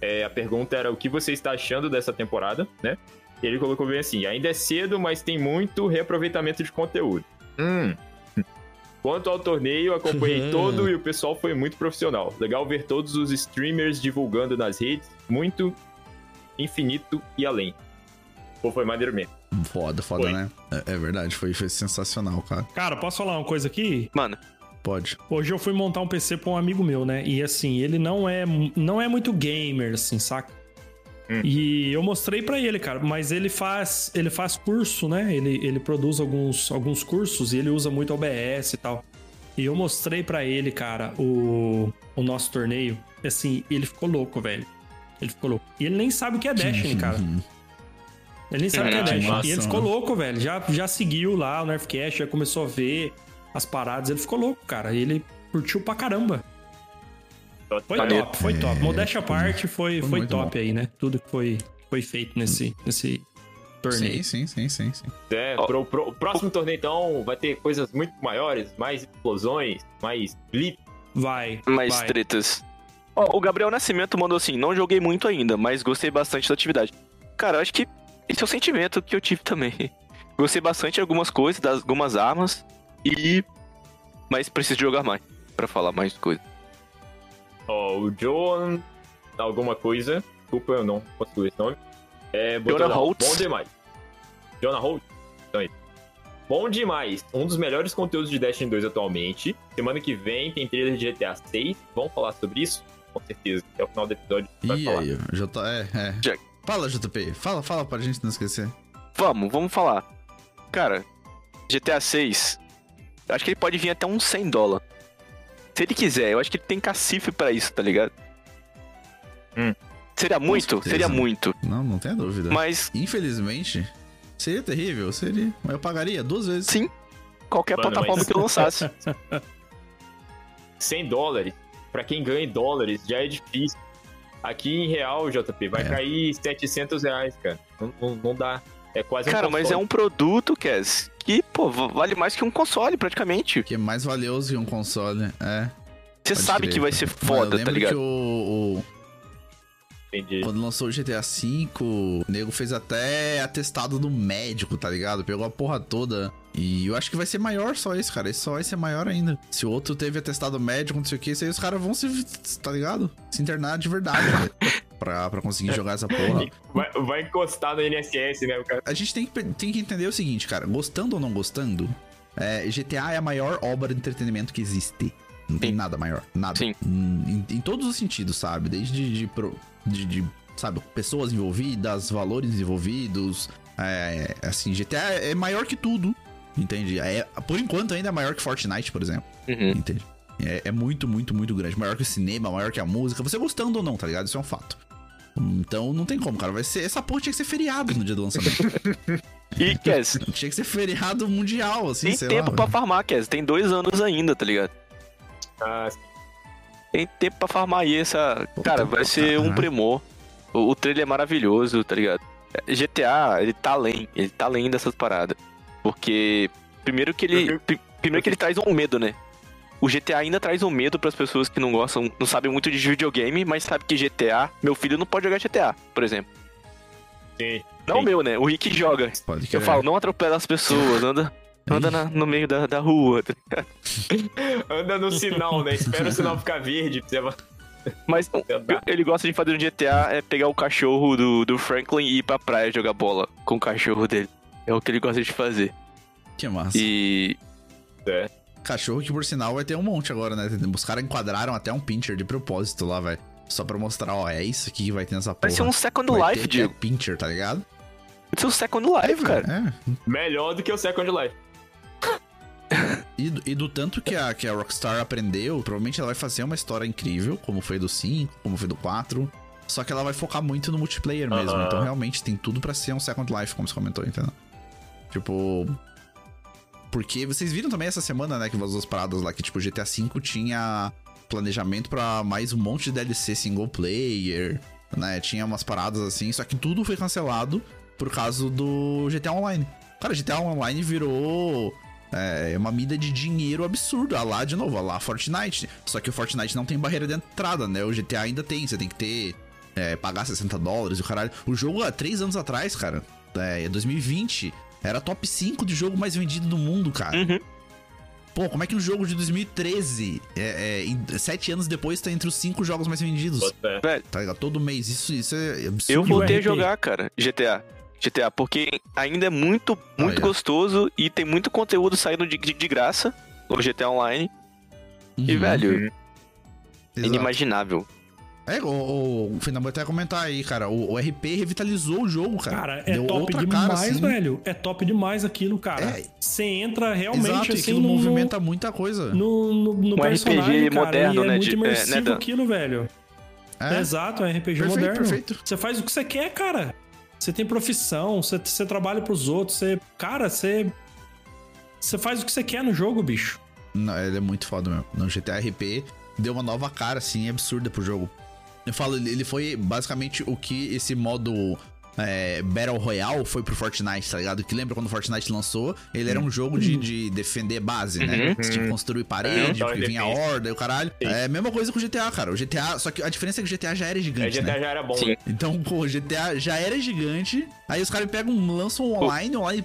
É, a pergunta era o que você está achando dessa temporada, né? E ele colocou bem assim: ainda é cedo, mas tem muito reaproveitamento de conteúdo. Hum. Quanto ao torneio, acompanhei todo e o pessoal foi muito profissional. Legal ver todos os streamers divulgando nas redes. Muito infinito e além. Pô, foi maneiro mesmo. Foda, foda, Foi. né? É, é verdade, foi, foi sensacional, cara. Cara, posso falar uma coisa aqui? Mano, Pode. Hoje eu fui montar um PC pra um amigo meu, né? E assim, ele não é, não é muito gamer, assim, saca? Hum. E eu mostrei pra ele, cara, mas ele faz, ele faz curso, né? Ele, ele produz alguns, alguns cursos e ele usa muito OBS e tal. E eu mostrei pra ele, cara, o, o nosso torneio. Assim, ele ficou louco, velho. Ele ficou louco. E ele nem sabe o que é Destiny, cara. Ele nem sabe o que é Destiny. massa, E ele ficou mano. louco, velho. Já, já seguiu lá o Nerfcast, já começou a ver as paradas. Ele ficou louco, cara. E ele curtiu pra caramba. Foi top, foi top. É, Modéstia à parte, foi, foi foi top aí, né? Tudo que foi, foi feito nesse, nesse torneio. Sim, sim, sim, sim, sim. É, pro, pro- o próximo torneio, então, vai ter coisas muito maiores, mais explosões, mais blitz. Vai. Mais vai. tretas. Ó, o Gabriel Nascimento mandou assim: não joguei muito ainda, mas gostei bastante da atividade. Cara, eu acho que esse é o sentimento que eu tive também. Gostei bastante de algumas coisas, das algumas armas, e. Mas preciso jogar mais pra falar mais coisas. Ó, o John. Alguma coisa. Desculpa, eu não consigo esse nome. É, Jonah Holtz. Bom demais. Jonah Holt. Então, é isso. Bom demais. Um dos melhores conteúdos de Destiny 2 atualmente. Semana que vem tem trailer de GTA 6. Vamos falar sobre isso? Com certeza. Até o final do episódio a gente vai E falar. aí, J... É, é. Jack. Fala, JP. Fala, fala pra gente não esquecer. Vamos, vamos falar. Cara, GTA 6, eu acho que ele pode vir até uns 100 dólares. Se ele quiser, eu acho que ele tem cacife pra isso, tá ligado? Hum. Seria muito? Seria muito. Não, não tenha dúvida. Mas, Infelizmente, seria terrível, seria. Mas eu pagaria duas vezes. sim, qualquer Mano, plataforma mas- que lançasse. 100 dólares. Pra quem ganha em dólares, já é difícil. Aqui em real, JP, vai É. cair 700 reais, cara. Não, não, não dá. É quase Cara, um mas é um produto, Cass, que, pô, va- vale mais que um console, praticamente. Que é mais valioso que um console. É. Você sabe crer. que vai ser Mas eu foda, tá lembro ligado? que o, o- Entendi. Quando lançou o GTA V, o nego fez até atestado do médico, tá ligado? Pegou a porra toda. E eu acho que vai ser maior só esse, cara. Esse só vai ser maior ainda. Se o outro teve atestado médico, não sei o que, isso aí os caras vão se, tá ligado? Se internar de verdade, velho. Pra, pra conseguir jogar essa porra. Vai, vai encostar no NSS, né, o cara? A gente tem que, tem que entender o seguinte, cara. Gostando ou não gostando, é, GTA é a maior obra de entretenimento que existe. Não tem Sim. nada maior. Nada. Sim. Em, em todos os sentidos, sabe? Desde de, pro- de, de, sabe, pessoas envolvidas, valores envolvidos. É, assim, GTA é maior que tudo. Entende? É, por enquanto ainda é maior que Fortnite, por exemplo. Uhum. Entende? É, é muito, muito, muito grande. Maior que o cinema, maior que a música. Você gostando ou não, tá ligado? Isso é um fato. Então não tem como, cara. Vai ser. Essa porra tinha que ser feriado no dia do lançamento. E, Cass, tinha que ser feriado mundial, assim, tem sei tempo lá. pra farmar, Cass. Tem dois anos ainda, tá ligado? Ah, Tem tempo pra farmar aí essa. Pô, Cara, vai ser um Caralho. primor. O, o trailer é maravilhoso, tá ligado? GTA, ele tá além. Ele tá além dessas paradas. Porque. Primeiro que ele. Primeiro que ele traz um medo, né? O GTA ainda traz um medo pras pessoas que não gostam, não sabem muito de videogame, mas sabe que GTA, meu filho não pode jogar GTA, por exemplo. sim. Não o meu, né? O Rick joga. Pode Eu falo, não atropela as pessoas, anda, anda na- no meio da, da rua. Anda no sinal, né? Espera o sinal ficar verde pra você Mas um, ele gosta de fazer no GTA é pegar o cachorro do, do Franklin e ir pra praia jogar bola com o cachorro dele. É o que ele gosta de fazer. Que massa. E. É. Cachorro que, por sinal, vai ter um monte agora, né? Os caras enquadraram até um pincher de propósito lá, velho. Só pra mostrar, ó, é isso aqui que vai ter nessa porra. Vai ser um Second Vai Life, Diego. até pincher, tá ligado? Vai ser um Second Life, cara. É. Melhor do que o Second Life. E, do- e do tanto que a, que a Rockstar aprendeu, provavelmente ela vai fazer uma história incrível, como foi do 5, como foi do 4. Só que ela vai focar muito no multiplayer mesmo. Então, realmente, tem tudo pra ser um Second Life, como você comentou, entendeu? Tipo. Porque vocês viram também essa semana, né, que vazou as paradas lá, que, tipo, GTA V tinha planejamento pra mais um monte de DLC single player, né? Tinha umas paradas assim, só que tudo foi cancelado por causa do GTA Online. Cara, GTA Online virou é, uma mida de dinheiro absurdo. A lá, de novo, lá Fortnite. Só que o Fortnite não tem barreira de entrada, né? O GTA ainda tem, você tem que ter. é, pagar 60 dólares e o caralho. O jogo há três anos atrás, cara, é 2020, era top 5 de jogo mais vendido do mundo, cara. Uhum. Pô, como é que um jogo de 2013, é, é, em- sete anos depois, tá entre os cinco jogos mais vendidos? Fé. Tá ligado? Todo mês. Isso, isso é absurdo. Eu voltei a jogar, cara, GTA. GTA, porque ainda é muito, muito Olha. gostoso e tem muito conteúdo saindo de, de, de graça no GTA Online. E, Uhum, velho, Uhum. é exato. inimaginável. É, o, o Fernando até comentar aí, cara. O, o RP revitalizou o jogo, cara. Cara, é Deu top outra demais, cara, assim. velho. É top demais aquilo, cara. É. Você entra realmente Exato, e assim aquilo no, movimenta muita coisa. no, no, no Um personagem, RPG cara, moderno, e é né, muito de- é, imersivo né, aquilo, velho. É, Exato, é um RPG perfeito, moderno. perfeito. Você faz o que você quer, cara. Você tem profissão, você, você trabalha pros outros, você. Cara, você. Você faz o que você quer no jogo, bicho. Não, ele é muito foda mesmo. No GTA RP, deu uma nova cara, assim, absurda pro jogo. Eu falo, ele foi basicamente o que esse modo é, Battle Royale foi pro Fortnite, tá ligado? Que lembra quando o Fortnite lançou? Ele era um jogo de, de defender base, né? Uhum. Você tinha que construir parede, É, porque vinha a defesa. horda e o caralho. Sim. É a mesma coisa com o GTA, cara. O GTA, só que a diferença é que o GTA já era gigante, GTA né? já era bom, Sim. né? Então, pô, o GTA já era gigante. Aí os caras pegam, lançam online, online,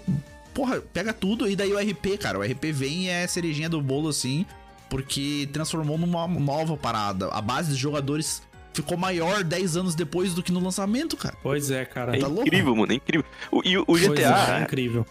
porra, pega tudo. E daí o RP, cara. O RP vem e é cerejinha do bolo, assim, porque transformou numa nova parada. A base dos jogadores ficou maior 10 anos depois do que no lançamento, cara. Pois é, cara. É Tá louco? incrível, mano, é incrível. O, e o, o Pois é, GTA, é incrível.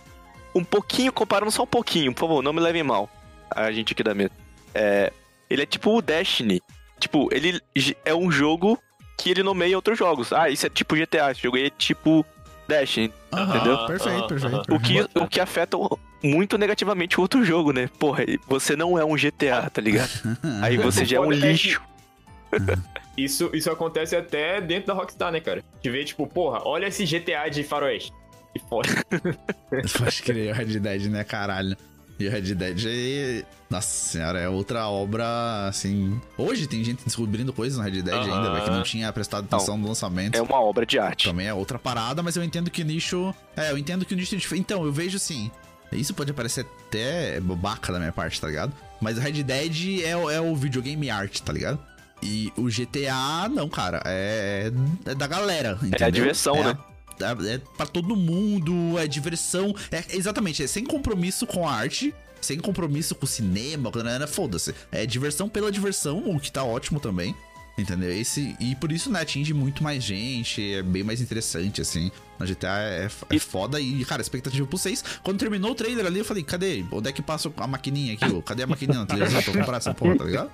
um pouquinho, comparando só um pouquinho, por favor, não me levem mal. A gente aqui da mesa. É, ele é tipo o Destiny. Tipo, ele é um jogo que ele nomeia outros jogos. Ah, isso é tipo GTA, esse jogo aí é tipo Destiny. Aham, Entendeu? Perfeito, perfeito. aham. O que, o que afeta muito negativamente o outro jogo, né? Porra, você não é um GTA, tá ligado? Aí você já é um lixo. Isso, isso acontece até dentro da Rockstar, né, cara? De ver, tipo, porra, olha esse GTA de faroeste. Que foda. Pode crer, o Red Dead, né, caralho. E o Red Dead é. Nossa senhora, é outra obra, assim. Hoje tem gente descobrindo coisas no Red Dead ainda, velho, que não tinha prestado atenção no lançamento. É uma obra de arte. Também é outra parada, mas eu entendo que o nicho. É, eu entendo que o nicho. é Então, eu vejo assim. Isso pode parecer até babaca da minha parte, tá ligado? Mas o Red Dead é, o- é o videogame art, tá ligado? E o GTA, não, cara. É, é da galera. Entendeu? a diversão, É né? É, é pra todo mundo, é diversão. É, exatamente, é sem compromisso com a arte, sem compromisso com o cinema, foda-se. É diversão pela diversão, o que tá ótimo também. Entendeu? Esse, e por isso, né, atinge muito mais gente, é bem mais interessante, assim. Na GTA é, é foda e, cara, expectativa pro 6. Quando terminou o trailer ali, eu falei, cadê? Onde é que passa a maquininha aqui? Cadê a maquininha na televisão pra comprar essa porra, tá ligado?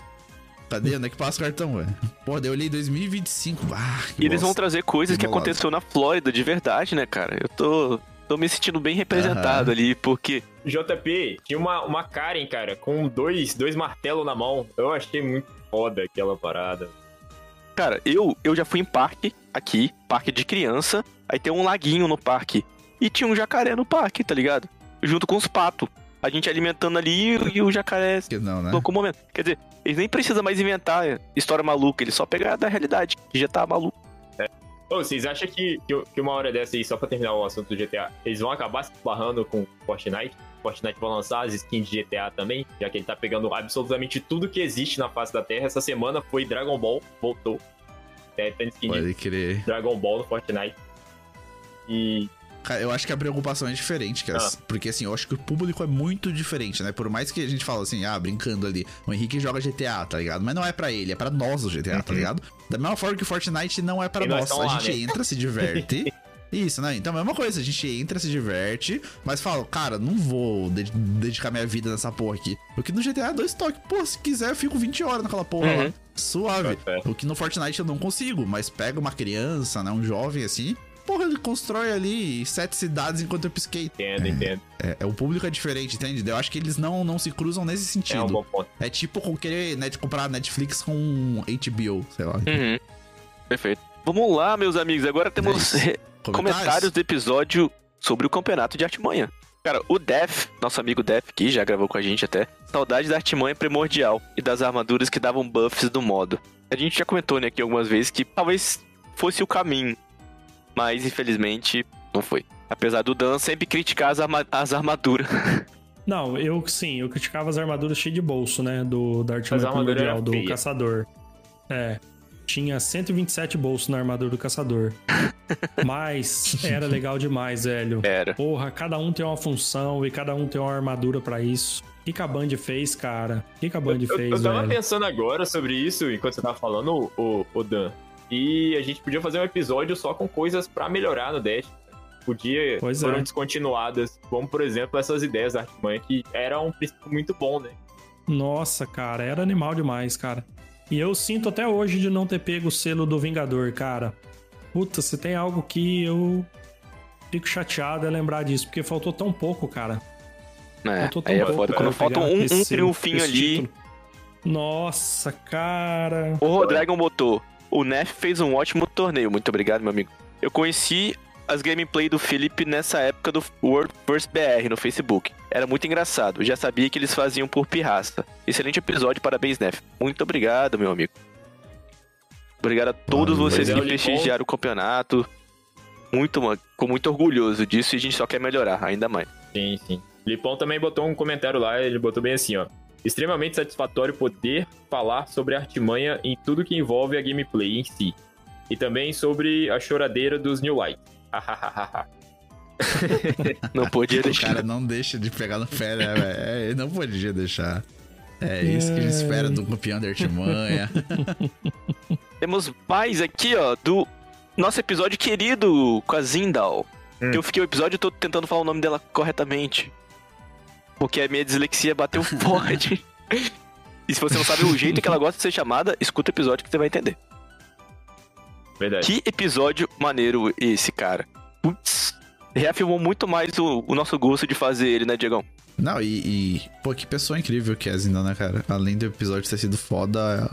Cadê? Onde é que passa o cartão, velho? Daí eu olhei 2025. Ah, que E eles vão trazer coisas que bolado. aconteceu na Flórida de verdade, né, cara? Eu tô, tô me sentindo bem representado Aham. ali, porque JP, tinha uma, uma Karen, cara, com dois, dois martelos na mão. Eu achei muito foda aquela parada. Cara, eu, eu já fui em parque aqui, parque de criança, aí tem um laguinho no parque. E tinha um jacaré no parque, tá ligado? Junto com os patos. A gente alimentando ali e, o jacaré Que não, né? louco momento. Quer dizer, eles nem precisam mais inventar história maluca, eles só pegar da realidade, que já tá maluco. Ô, vocês acham que, que, uma hora dessa aí, só pra terminar o assunto do GTA, eles vão acabar se barrando com Fortnite? Fortnite vai lançar as skins de GTA também, já que ele tá pegando absolutamente tudo que existe na face da Terra. Essa semana foi Dragon Ball, voltou. É, tem skin de Pode crer. Dragon Ball no Fortnite. E eu acho que a preocupação é diferente, cara. Ah. Porque assim, eu acho que o público é muito diferente, né? Por mais que a gente fala assim, ah, brincando ali, o Henrique joga GTA, tá ligado? Mas não é pra ele, é pra nós o GTA, tá ligado? Da mesma forma que o Fortnite não é pra E nós nós. tamo A lá, gente né? entra, se diverte. Isso, né? Então, a mesma coisa, a gente entra, se diverte, mas fala, cara, não vou de- dedicar minha vida nessa porra aqui. Porque no GTA é dois toques. Pô, se quiser, eu fico 20 horas naquela porra Uhum. lá. Suave. Tá certo. O que no Fortnite eu não consigo, mas pega uma criança, né? Um jovem assim. Porra, ele constrói ali sete cidades enquanto eu pisquei. entendo, entendo. É, é, o público é diferente, entende? Eu acho que eles não, não se cruzam nesse É um sentido. bom ponto. É, tipo com querer né, de comprar Netflix com HBO, sei lá. Uhum. Perfeito. Vamos lá, meus amigos. Agora temos É isso. comentários do episódio sobre o campeonato de artimanha. Cara, o Def, nosso amigo Def, que já gravou com a gente até, saudade da artimanha primordial e das armaduras que davam buffs do modo. A gente já comentou né, aqui algumas vezes que talvez fosse o caminho, mas infelizmente não foi. Apesar do Dan sempre criticar as, arma- as armaduras. Não, eu sim, eu criticava as armaduras cheias de bolso, né? Do, da primordial, eram do feias. caçador. É. Tinha 127 bolsos na armadura do caçador. Mas era legal demais, velho. Era. Porra, cada um tem uma função e cada um tem uma armadura pra isso. O que, que a Band fez, cara? O que, que a Band Eu, fez, eu tava velho? pensando agora sobre isso enquanto você tava falando, o, o Dan. E a gente podia fazer um episódio só com coisas pra melhorar no Dash. Podia, Pois foram é. descontinuadas. Como, por exemplo, essas ideias da Artimanha, que era um princípio muito bom, né? Nossa, cara, era animal demais, cara. E eu sinto até hoje de não ter pego o selo do Vingador, cara. Puta, se tem algo que eu fico chateado é lembrar disso, porque faltou tão pouco, cara. É, Faltou tão aí é pouco foda. Quando falta um, esse um triunfinho ali. título. Nossa, cara. O Rodrigo botou. O Nef fez um ótimo torneio. Muito obrigado, meu amigo. Eu conheci as gameplay do Felipe nessa época do World First BR no Facebook. Era muito engraçado. Já sabia que eles faziam por pirraça. Excelente episódio, parabéns, Nef. Muito obrigado, meu amigo. Obrigado a todos Valeu. vocês que prestigiaram o campeonato. Muito, mano. Fico muito orgulhoso disso e a gente só quer melhorar ainda mais. Sim, sim. Lipão também botou um comentário lá, ele botou bem assim, ó. Extremamente satisfatório poder falar sobre a artimanha em tudo que envolve a gameplay em si. E também sobre a choradeira dos New Light. Não podia O deixar. cara não deixa de pegar no pé, né, velho? É, ele não podia deixar. É isso que a gente espera do campeão da artimanha. Temos mais aqui, ó, do nosso episódio querido com a Zindal. Hum. Eu fiquei o episódio todo tentando falar o nome dela corretamente. Porque a minha dislexia bateu forte. e se você não sabe o jeito que ela gosta de ser chamada, escuta o episódio que você vai entender. Verdade. Que episódio maneiro esse, cara. Putz, reafirmou muito mais o, o nosso gosto de fazer ele, né, Diegão? Não, e, e, Pô, que pessoa incrível que é a Zinda, né, cara? Além do episódio ter sido foda,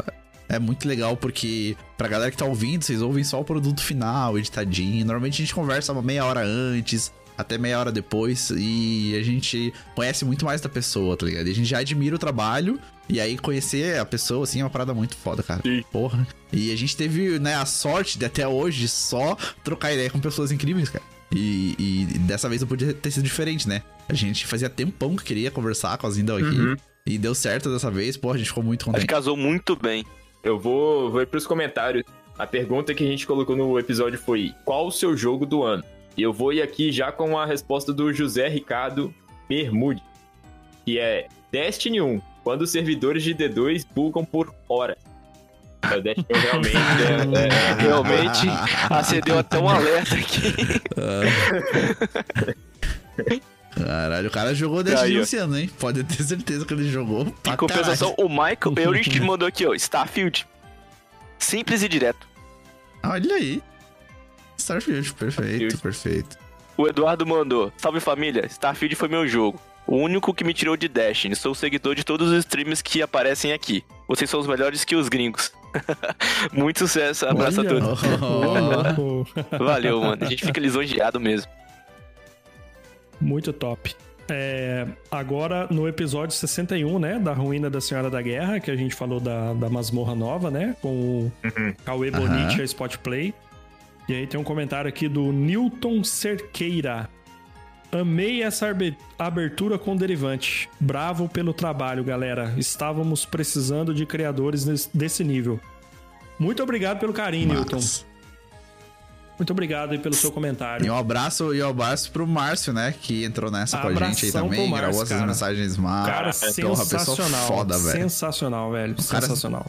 é muito legal porque, pra galera que tá ouvindo, vocês ouvem só o produto final, editadinho. Normalmente a gente conversa uma meia hora antes, até meia hora depois, e a gente conhece muito mais da pessoa, tá ligado? E a gente já admira o trabalho, e aí conhecer a pessoa, assim, é uma parada muito foda, cara. Sim. Porra. E a gente teve, né, a sorte de até hoje só trocar ideia com pessoas incríveis, cara. E, e dessa vez não podia ter sido diferente, né? A gente fazia tempão que queria conversar com a Zindal aqui. Uhum. E deu certo dessa vez, pô, a gente ficou muito Acho que contente. casou muito bem. Eu vou, vou ir pros comentários. A pergunta que a gente colocou no episódio foi: qual o seu jogo do ano? E eu vou ir aqui já com a resposta do José Ricardo Bermude, que é Destiny 1, quando os servidores de D2 bugam por hora. É, O Destiny 1 realmente é, é- é- Realmente acendeu até um alerta aqui. Caralho, o cara jogou Destiny Aí, ó. esse ano, hein? Pode ter certeza que ele jogou. pra Em compensação, o Michael Eurich mandou aqui, ó, Starfield. Simples e direto. caralho. Olha aí. Starfield, perfeito, Starfield. perfeito. O Eduardo mandou, salve família, Starfield foi meu jogo. O único que me tirou de Destiny. Sou seguidor de todos os streams que aparecem aqui. Vocês são os melhores que os gringos. Muito sucesso, abraço Olha. a todos. Valeu, mano. A gente fica lisonjeado mesmo. Muito top. É, agora, no episódio 61, né, da Ruína da Senhora da Guerra, que a gente falou da, da masmorra nova, né, com o Cauê Aham. Bonite e a Spot Play. E aí tem um comentário aqui do Newton Cerqueira. Amei essa abertura com derivante. Bravo pelo trabalho, galera. Estávamos precisando de criadores desse nível. Muito obrigado pelo carinho, Newton. Muito obrigado aí pelo seu E comentário. um abraço e um abraço pro Márcio, né? Que entrou nessa com a gente aí Abração também. pro Márcio, gravou essas cara. mensagens má. Cara, Porra, sensacional. foda, velho. Sensacional, velho. cara- Sensacional.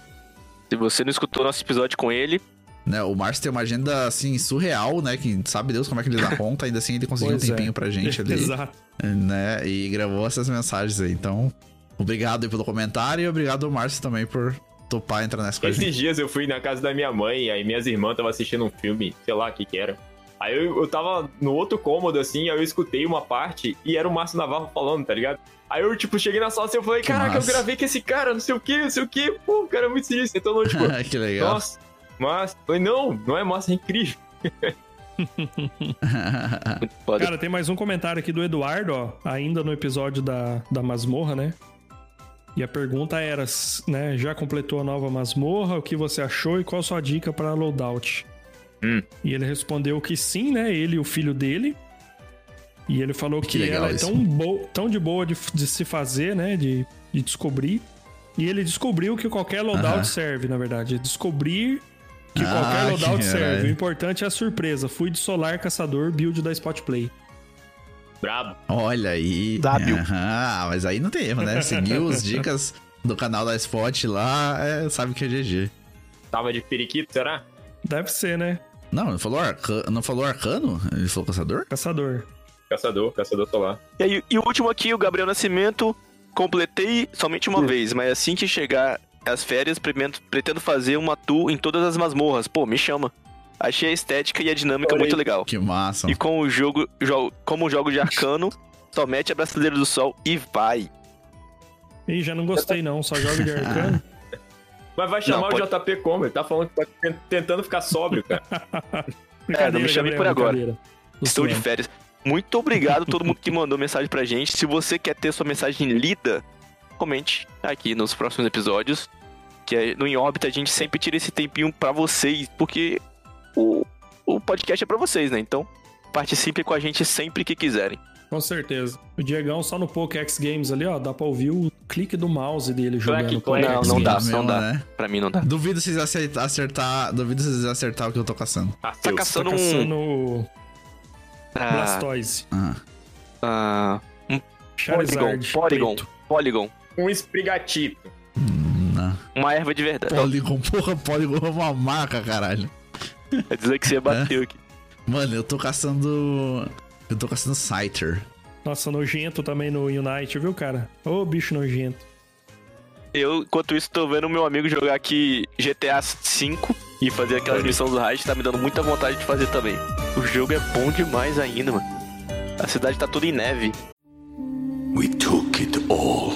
Se você não escutou nosso episódio com ele, Né, o Márcio tem uma agenda, assim, surreal, né? Que sabe Deus como é que ele dá conta. Ainda assim, ele conseguiu um é. tempinho pra gente ali. Exato. né? E gravou essas mensagens aí. Então, obrigado aí pelo comentário e obrigado ao Márcio também por topar entrar nessa com a gente. Esses dias eu fui na casa da minha mãe, aí minhas irmãs estavam assistindo um filme, sei lá o que que era. Aí eu, eu tava no outro cômodo, assim, aí eu escutei uma parte e era o Márcio Navarro falando, tá ligado? Aí eu, tipo, cheguei na sala assim, eu falei, Que caraca, eu gravei com esse cara, não sei o que, não sei o que, pô, o cara é muito sinistro. Então, não, tipo, que legal. nossa, mas, falei, não, não é massa, é incrível. Cara, tem mais um comentário aqui do Eduardo, ó. Ainda no episódio da, da masmorra, né? E a pergunta era, né? Já completou a nova masmorra? O que você achou e qual a sua dica para loadout? Hum. E ele respondeu que sim, né? Ele e o filho dele. E ele falou que, Que era isso. tão, bo tão de boa de, de se fazer, né? De, de descobrir. E ele descobriu que qualquer loadout Aham. serve, na verdade. Descobrir que Ah, qualquer que loadout serve. caralho. O importante é a surpresa. Fui de Solar Caçador, build da Spot Play. Brabo. Olha aí. Dábil. Aham, mas aí não tem erro, né? Seguiu as dicas do canal da Spot lá, é, sabe que é GG. Tava de periquito, será? Deve ser, né? Não, não falou, arca... não falou arcano? Ele falou caçador? Caçador. Caçador, caçador solar. E, aí, e o último aqui, o Gabriel Nascimento. Completei somente uma vez, mas assim que chegar as férias, pretendo, pretendo fazer uma tour em todas as masmorras. Pô, me chama. Achei a estética e a dinâmica muito legal. Que massa. E com o jogo, jo como jogo de arcano, só mete a Brasileira do Sol e vai. Ih, já não gostei não, só jogo de arcano. Mas vai chamar Não, o JP como? Ele tá falando que tá ten- tentando ficar sóbrio, cara. Brincadeira, não me chame por agora. Estou de férias. Muito obrigado a todo mundo que mandou mensagem pra gente. Se você quer ter sua mensagem lida, comente aqui nos próximos episódios. Que é, no Em Órbita a gente sempre tira esse tempinho pra vocês, porque o, o podcast é pra vocês, né? Então participem com a gente sempre que quiserem. Com certeza. O Diegão só no Pokéx Games ali, ó. Dá pra ouvir o clique do mouse dele jogando. clack. Não, não dá, Games. não mesmo, dá. né? Pra mim não dá. Duvido vocês acertar, acertar. Duvido vocês acertar o que eu tô caçando. Tá Arceus. Tá caçando um. caçando Ah, Blastoise. Ah. ah, Polygon, Charizard. Polygon, preto. Polygon. Um esprigatito. Não. Uma erva de verdade. Polygon, porra, Polygon é uma marca, caralho. É dizer que você bateu aqui. Mano, eu tô caçando. Eu tô caçando Scyther. Nossa, nojento também no Unite, viu, cara? Ô, bicho nojento. Eu, enquanto isso, tô vendo meu amigo jogar aqui GTA V e fazer aquelas missões do Raid, tá me dando muita vontade de fazer também. O jogo é bom demais ainda, mano. A cidade tá toda em neve. We took it all.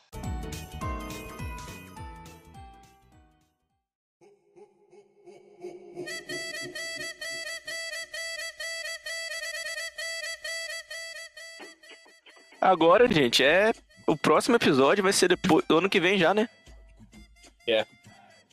Agora, gente, é. O próximo episódio vai ser depois do ano que vem já, né?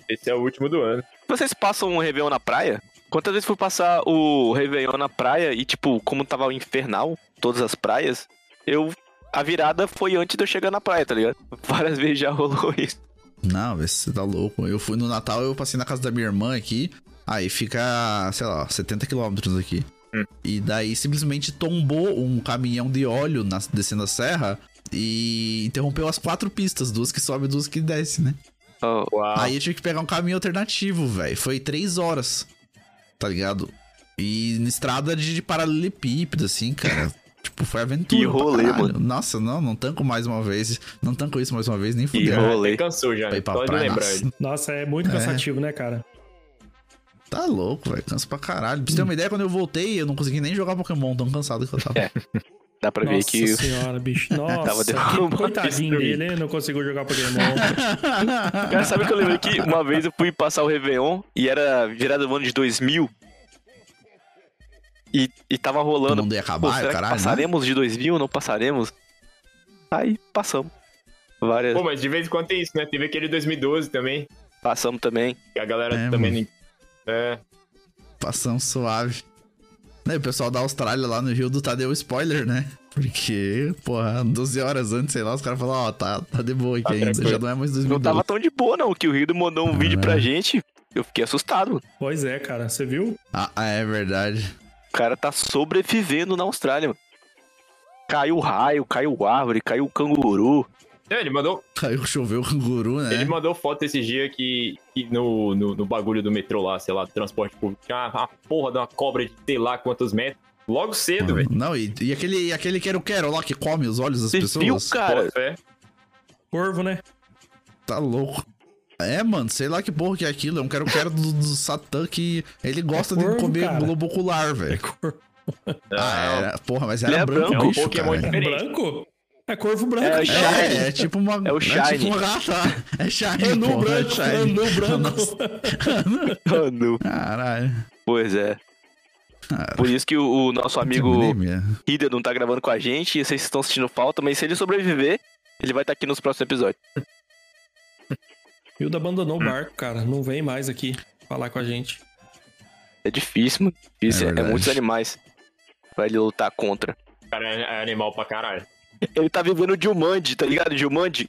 Esse é o último do ano. Vocês passam um Réveillon na praia? Quantas vezes fui passar o Réveillon na praia e, tipo, como tava infernal, todas as praias, eu. A virada foi antes de eu chegar na praia, tá ligado? Várias vezes já rolou isso. Não, vê se você tá louco. Eu fui no Natal, eu passei na casa da minha irmã aqui. Aí fica, sei lá, 70 quilômetros aqui. Hum. E daí simplesmente tombou um caminhão de óleo na, descendo a serra e interrompeu as quatro pistas, duas que sobe e duas que desce, né? Ó, Uau. Aí eu tive que pegar um caminho alternativo, velho. Foi três horas, tá ligado? E na estrada de, de paralelepípedo, assim, cara. tipo, foi aventura. Que pra rolê, mano. Nossa, não, não tanco mais uma vez. Não tanco isso mais uma vez, nem Que fudeu. rolê. Cansou já. Pra ir pra Só de praia, lembrar. nossa. Nossa, é muito É. cansativo, né, cara? Tá louco, velho. Canso pra caralho. Pra você ter uma ideia, quando eu voltei, eu não consegui nem jogar Pokémon, tão cansado que eu tava. É. Dá pra ver Nossa que. senhora, bicho. Nossa, derrubado. que coitadinho dele, hein? Não conseguiu jogar Pokémon. Cara, sabe que eu lembrei que uma vez eu fui passar o Réveillon e era virada do ano de 2000 e, e tava O rolando. mundo ia Pô, acabar, será que caralho. né? passaremos de 2000 não passaremos? Aí passamos. Várias. Pô, mas de vez em quando tem isso, né? Teve aquele 2012 também. Passamos também. Que a galera É, também. Não- É. Passão suave. Né, o pessoal da Austrália lá no Rio do tá deu spoiler, né? Porque, porra, 12 horas antes, sei lá, os caras falaram, ó, tá, tá de boa aqui Tá ainda, tranquilo. já não é mais Não 2012. tava tão de boa, não. Que o Rido mandou um vídeo pra gente. Eu fiquei assustado. pois é, cara. Você viu? Ah, ah, é verdade. O cara tá sobrevivendo na Austrália, mano. Caiu raio, caiu árvore, caiu canguru. É, ele mandou, Caiu, choveu o canguru, né? ele mandou foto esse dia que, que no, no, no bagulho do metrô lá, sei lá, do transporte público, tinha uma, uma porra de uma cobra de sei lá quantos metros. Logo cedo, velho. Não, e, e aquele, aquele quero-quero lá que come os olhos das Você pessoas? viu, cara? Bota fé. Corvo, né? Tá louco. É, mano, sei lá que porra que é aquilo. É um quero-quero do, do Satã que ele gosta corvo, de comer cara. globo ocular, velho. Corvo. Ah, era, porra, mas Ele era é branco, bicho, é um Pokémon cara. diferente. Branco? É corvo branco. É. Shine. É, é tipo uma. É o É Shine. tipo uma... Ah, tá. É Shine, Anu porra, branco, é Shine. anu branco. Não. Caralho. Pois é. Cara, Por isso que o, o nosso amigo Hida não tá gravando com a gente e vocês estão sentindo falta, mas se ele sobreviver, ele vai estar aqui nos próximos episódios. Hilda abandonou o barco, cara. Não vem mais aqui falar com a gente. É difícil, mano. Difícil, É é, muitos animais pra ele lutar contra. O cara é é animal pra caralho. Ele tá vivendo o Jumanji, tá ligado? Jumanji.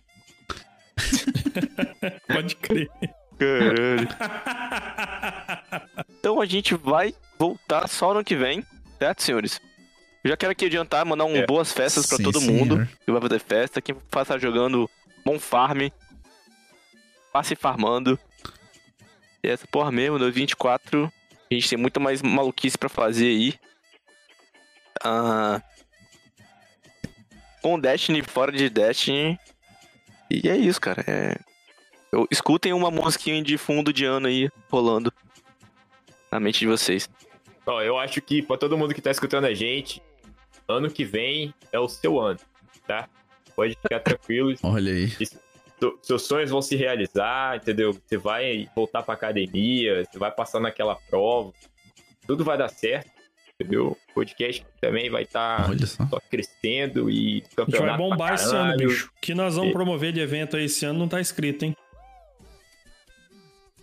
Pode crer. Caralho. Então a gente vai voltar só no que vem, certo, senhores? Eu já quero aqui adiantar, mandar um É. boas festas pra Sim, todo senhor. mundo que vai fazer festa. Quem faça jogando bom farm, passe farmando. E essa porra mesmo, 2024, a gente tem muito mais maluquice pra fazer aí. Ah, com Destiny, fora de Destiny. E é isso, cara. É... Eu- escutem uma musiquinha de fundo de ano aí rolando na mente de vocês. Ó, eu acho que pra todo mundo que tá escutando a gente, ano que vem é o seu ano, tá? Pode ficar tranquilo. Olha aí. Seu- seus sonhos vão se realizar, entendeu? Você vai voltar pra academia, você vai passar naquela prova. Tudo vai dar certo, entendeu? O podcast também vai estar Olha só. só crescendo e A gente vai campeonato bombar esse ano, bicho. O que nós vamos E- promover de evento aí esse ano não tá escrito, hein?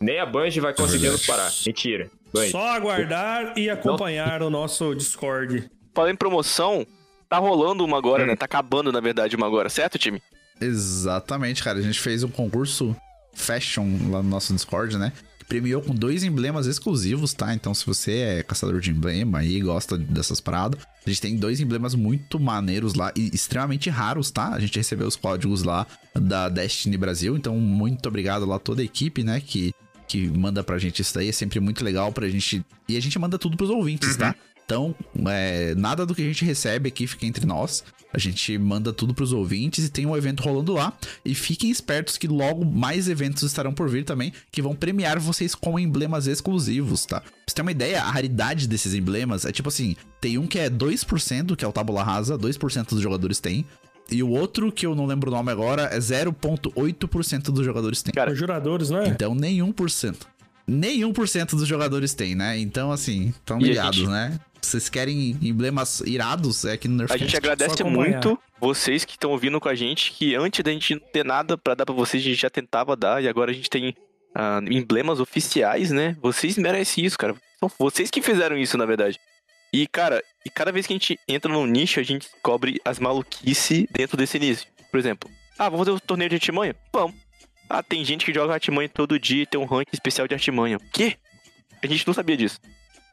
Nem a Bungie vai conseguir nos parar. Mentira. Bungie. Só aguardar e acompanhar o nosso Discord. Falando em promoção, tá rolando uma agora, Hum. né? Tá acabando, na verdade, uma agora, certo, time? Exatamente, cara. A gente fez um concurso Fashion lá no nosso Discord, né? Premiou com dois emblemas exclusivos, tá? Então, se você é caçador de emblema e gosta dessas paradas, a gente tem dois emblemas muito maneiros lá e extremamente raros, tá? A gente recebeu os códigos lá da Destiny Brasil. Então, muito obrigado lá toda a equipe, né? Que, que manda pra gente isso daí. É sempre muito legal pra gente. E a gente manda tudo pros ouvintes, tá? Então, é, nada do que a gente recebe aqui fica entre nós. A gente manda tudo pros ouvintes e tem um evento rolando lá. E fiquem espertos que logo mais eventos estarão por vir também, que vão premiar vocês com emblemas exclusivos, tá? Pra você ter uma ideia, a raridade desses emblemas é tipo assim: tem um que é 2%, que é o Tabula Rasa, 2% dos jogadores têm. E o outro, que eu não lembro o nome agora, é 0,8% dos jogadores têm. Cara, Os juradores, não é? Então, nenhum por cento. Nenhum por cento dos jogadores tem, né? Então, assim, estão ligados, gente- né? Vocês querem emblemas irados? É aqui no A Nerfcast. gente agradece muito vocês que estão ouvindo com a gente, que antes da gente não ter nada pra dar pra vocês, a gente já tentava dar, e agora a gente tem ah, emblemas oficiais, né? Vocês merecem isso, cara. São vocês que fizeram isso, na verdade. E, cara, e cada vez que a gente entra num nicho, a gente descobre as maluquices dentro desse nicho. Por exemplo, ah, vamos fazer um torneio de artimanha? Vamos. Ah, tem gente que joga artimanha todo dia e tem um ranking especial de artimanha. O quê? A gente não sabia disso.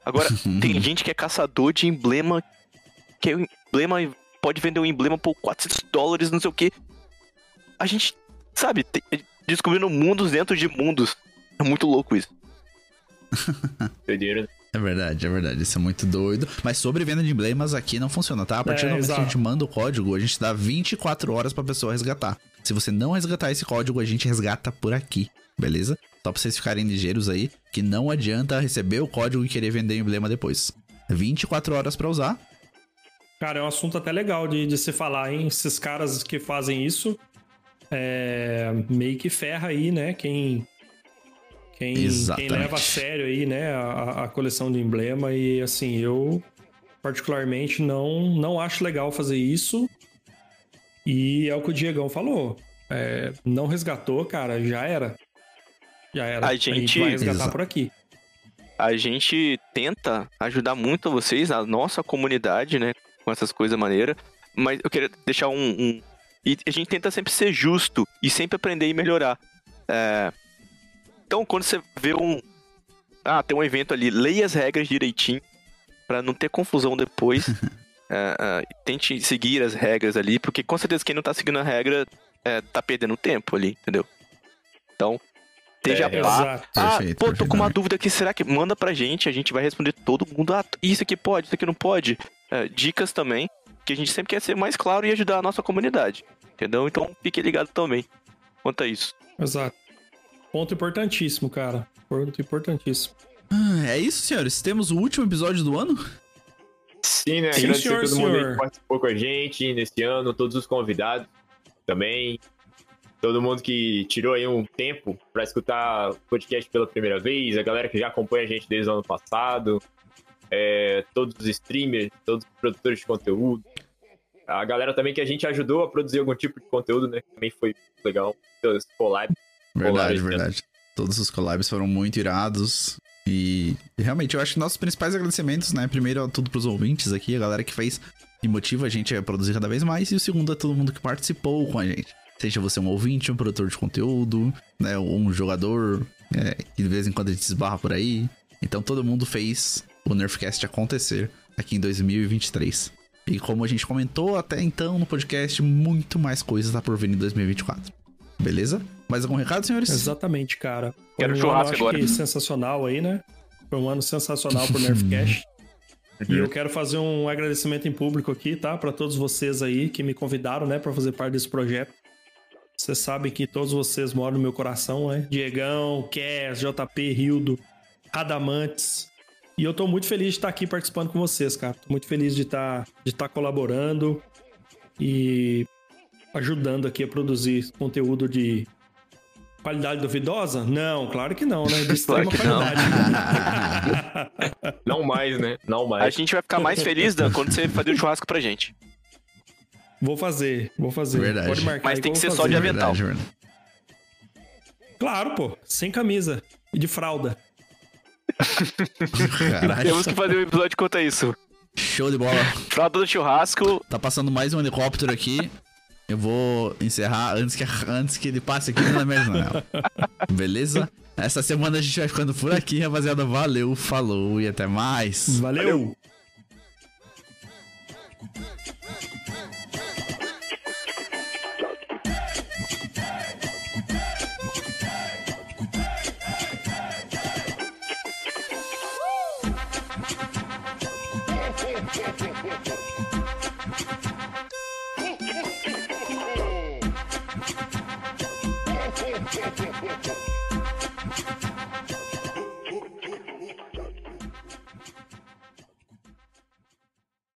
Agora, tem gente que é caçador de emblema, que é um emblema e pode vender um emblema por 400 dólares, não sei o quê. A gente, sabe, te- descobrindo mundos dentro de mundos. É muito louco isso. Doideira. É verdade, é verdade. Isso é muito doido. Mas sobre venda de emblemas aqui não funciona, tá? A partir É, do momento que a exato. gente manda o código, a gente dá 24 horas pra pessoa resgatar. Se você não resgatar esse código, a gente resgata por aqui, beleza? Só pra vocês ficarem ligeiros aí, que não adianta receber o código e querer vender o emblema depois. 24 horas pra usar. Cara, é um assunto até legal de, de se falar, hein? Esses caras que fazem isso, é, meio que ferra aí, né? Quem, quem, quem leva a sério aí, né? A, a coleção de emblema. E assim, eu particularmente não, não acho legal fazer isso. E é o que o Diegão falou. É, não resgatou, cara, já era. Já era. A gente- vai resgatar Exato. por aqui. A gente tenta ajudar muito vocês, a nossa comunidade, né? Com essas coisas maneiras. Mas eu queria deixar um, um- E a gente tenta sempre ser justo e sempre aprender e melhorar. É, Então, quando você vê um. Ah, tem um evento ali, leia as regras direitinho. Pra não ter confusão depois. É, é, tente seguir as regras ali, porque com certeza quem não tá seguindo a regra é, tá perdendo tempo ali, entendeu? Então, esteja É, pá. Exato. Ah, Perfeito, pô, tô perfeito, com uma dúvida aqui, será que manda pra gente? A gente vai responder todo mundo. Ah, isso aqui pode, isso aqui não pode. É, dicas também, que a gente sempre quer ser mais claro e ajudar a nossa comunidade. Entendeu? Então fique ligado também quanto a isso. Exato. Ponto importantíssimo, cara. Ponto importantíssimo. Ah, É isso, senhores. Temos o último episódio do ano. Sim, né? Sim, Agradecer senhor, a todo mundo aí senhor. que participou com a gente nesse ano, todos os convidados também. Todo mundo que tirou aí um tempo pra escutar o podcast pela primeira vez, a galera que já acompanha a gente desde o ano passado, é, todos os streamers, todos os produtores de conteúdo, a galera também que a gente ajudou a produzir algum tipo de conteúdo, né? Também foi legal. Os collabs. Verdade, né? verdade. Todos os collabs foram muito irados. E realmente, eu acho que nossos principais agradecimentos, né? Primeiro, tudo pros ouvintes aqui, a galera que fez e motiva a gente a produzir cada vez mais. E o segundo é todo mundo que participou com a gente. Seja você um ouvinte, um produtor de conteúdo, né? Ou um jogador, é, que de vez em quando a gente esbarra por aí. Então todo mundo fez o Nerfcast acontecer aqui em 2023. E como a gente comentou até então no podcast, muito mais coisas tá por vir em 2024. Beleza? Mais algum recado, senhores? Exatamente, cara. Foi Quero um churrasco ano, acho agora. que sensacional aí, né? Foi um ano sensacional pro Nerfcast. E eu quero fazer um agradecimento em público aqui, tá? Para todos vocês aí que me convidaram, né, para fazer parte desse projeto. Vocês sabem que todos vocês moram no meu coração, né? Diegão, Cass, JP, Rildo, Adamantes. E eu tô muito feliz de estar aqui participando com vocês, cara. Tô muito feliz de estar, de estar colaborando e ajudando aqui a produzir conteúdo de qualidade duvidosa? Não, claro que não, né? De extrema Claro que não. qualidade. Não mais, né? Não A mais. gente vai ficar mais feliz, Dan, quando você fazer o churrasco pra gente. Vou fazer, vou fazer. Verdade. Pode marcar. Mas aí tem que ser só de fazer. avental. Verdade, verdade. Claro, pô. Sem camisa e de fralda. Caralho. Temos que fazer um episódio quanto a isso. Show de bola. Fralda do churrasco. Tá passando mais um helicóptero aqui. Eu vou encerrar antes que, antes que ele passe aqui na minha janela. Beleza? Essa semana a gente vai ficando por aqui, rapaziada. Valeu, falou e até mais. Valeu. Thank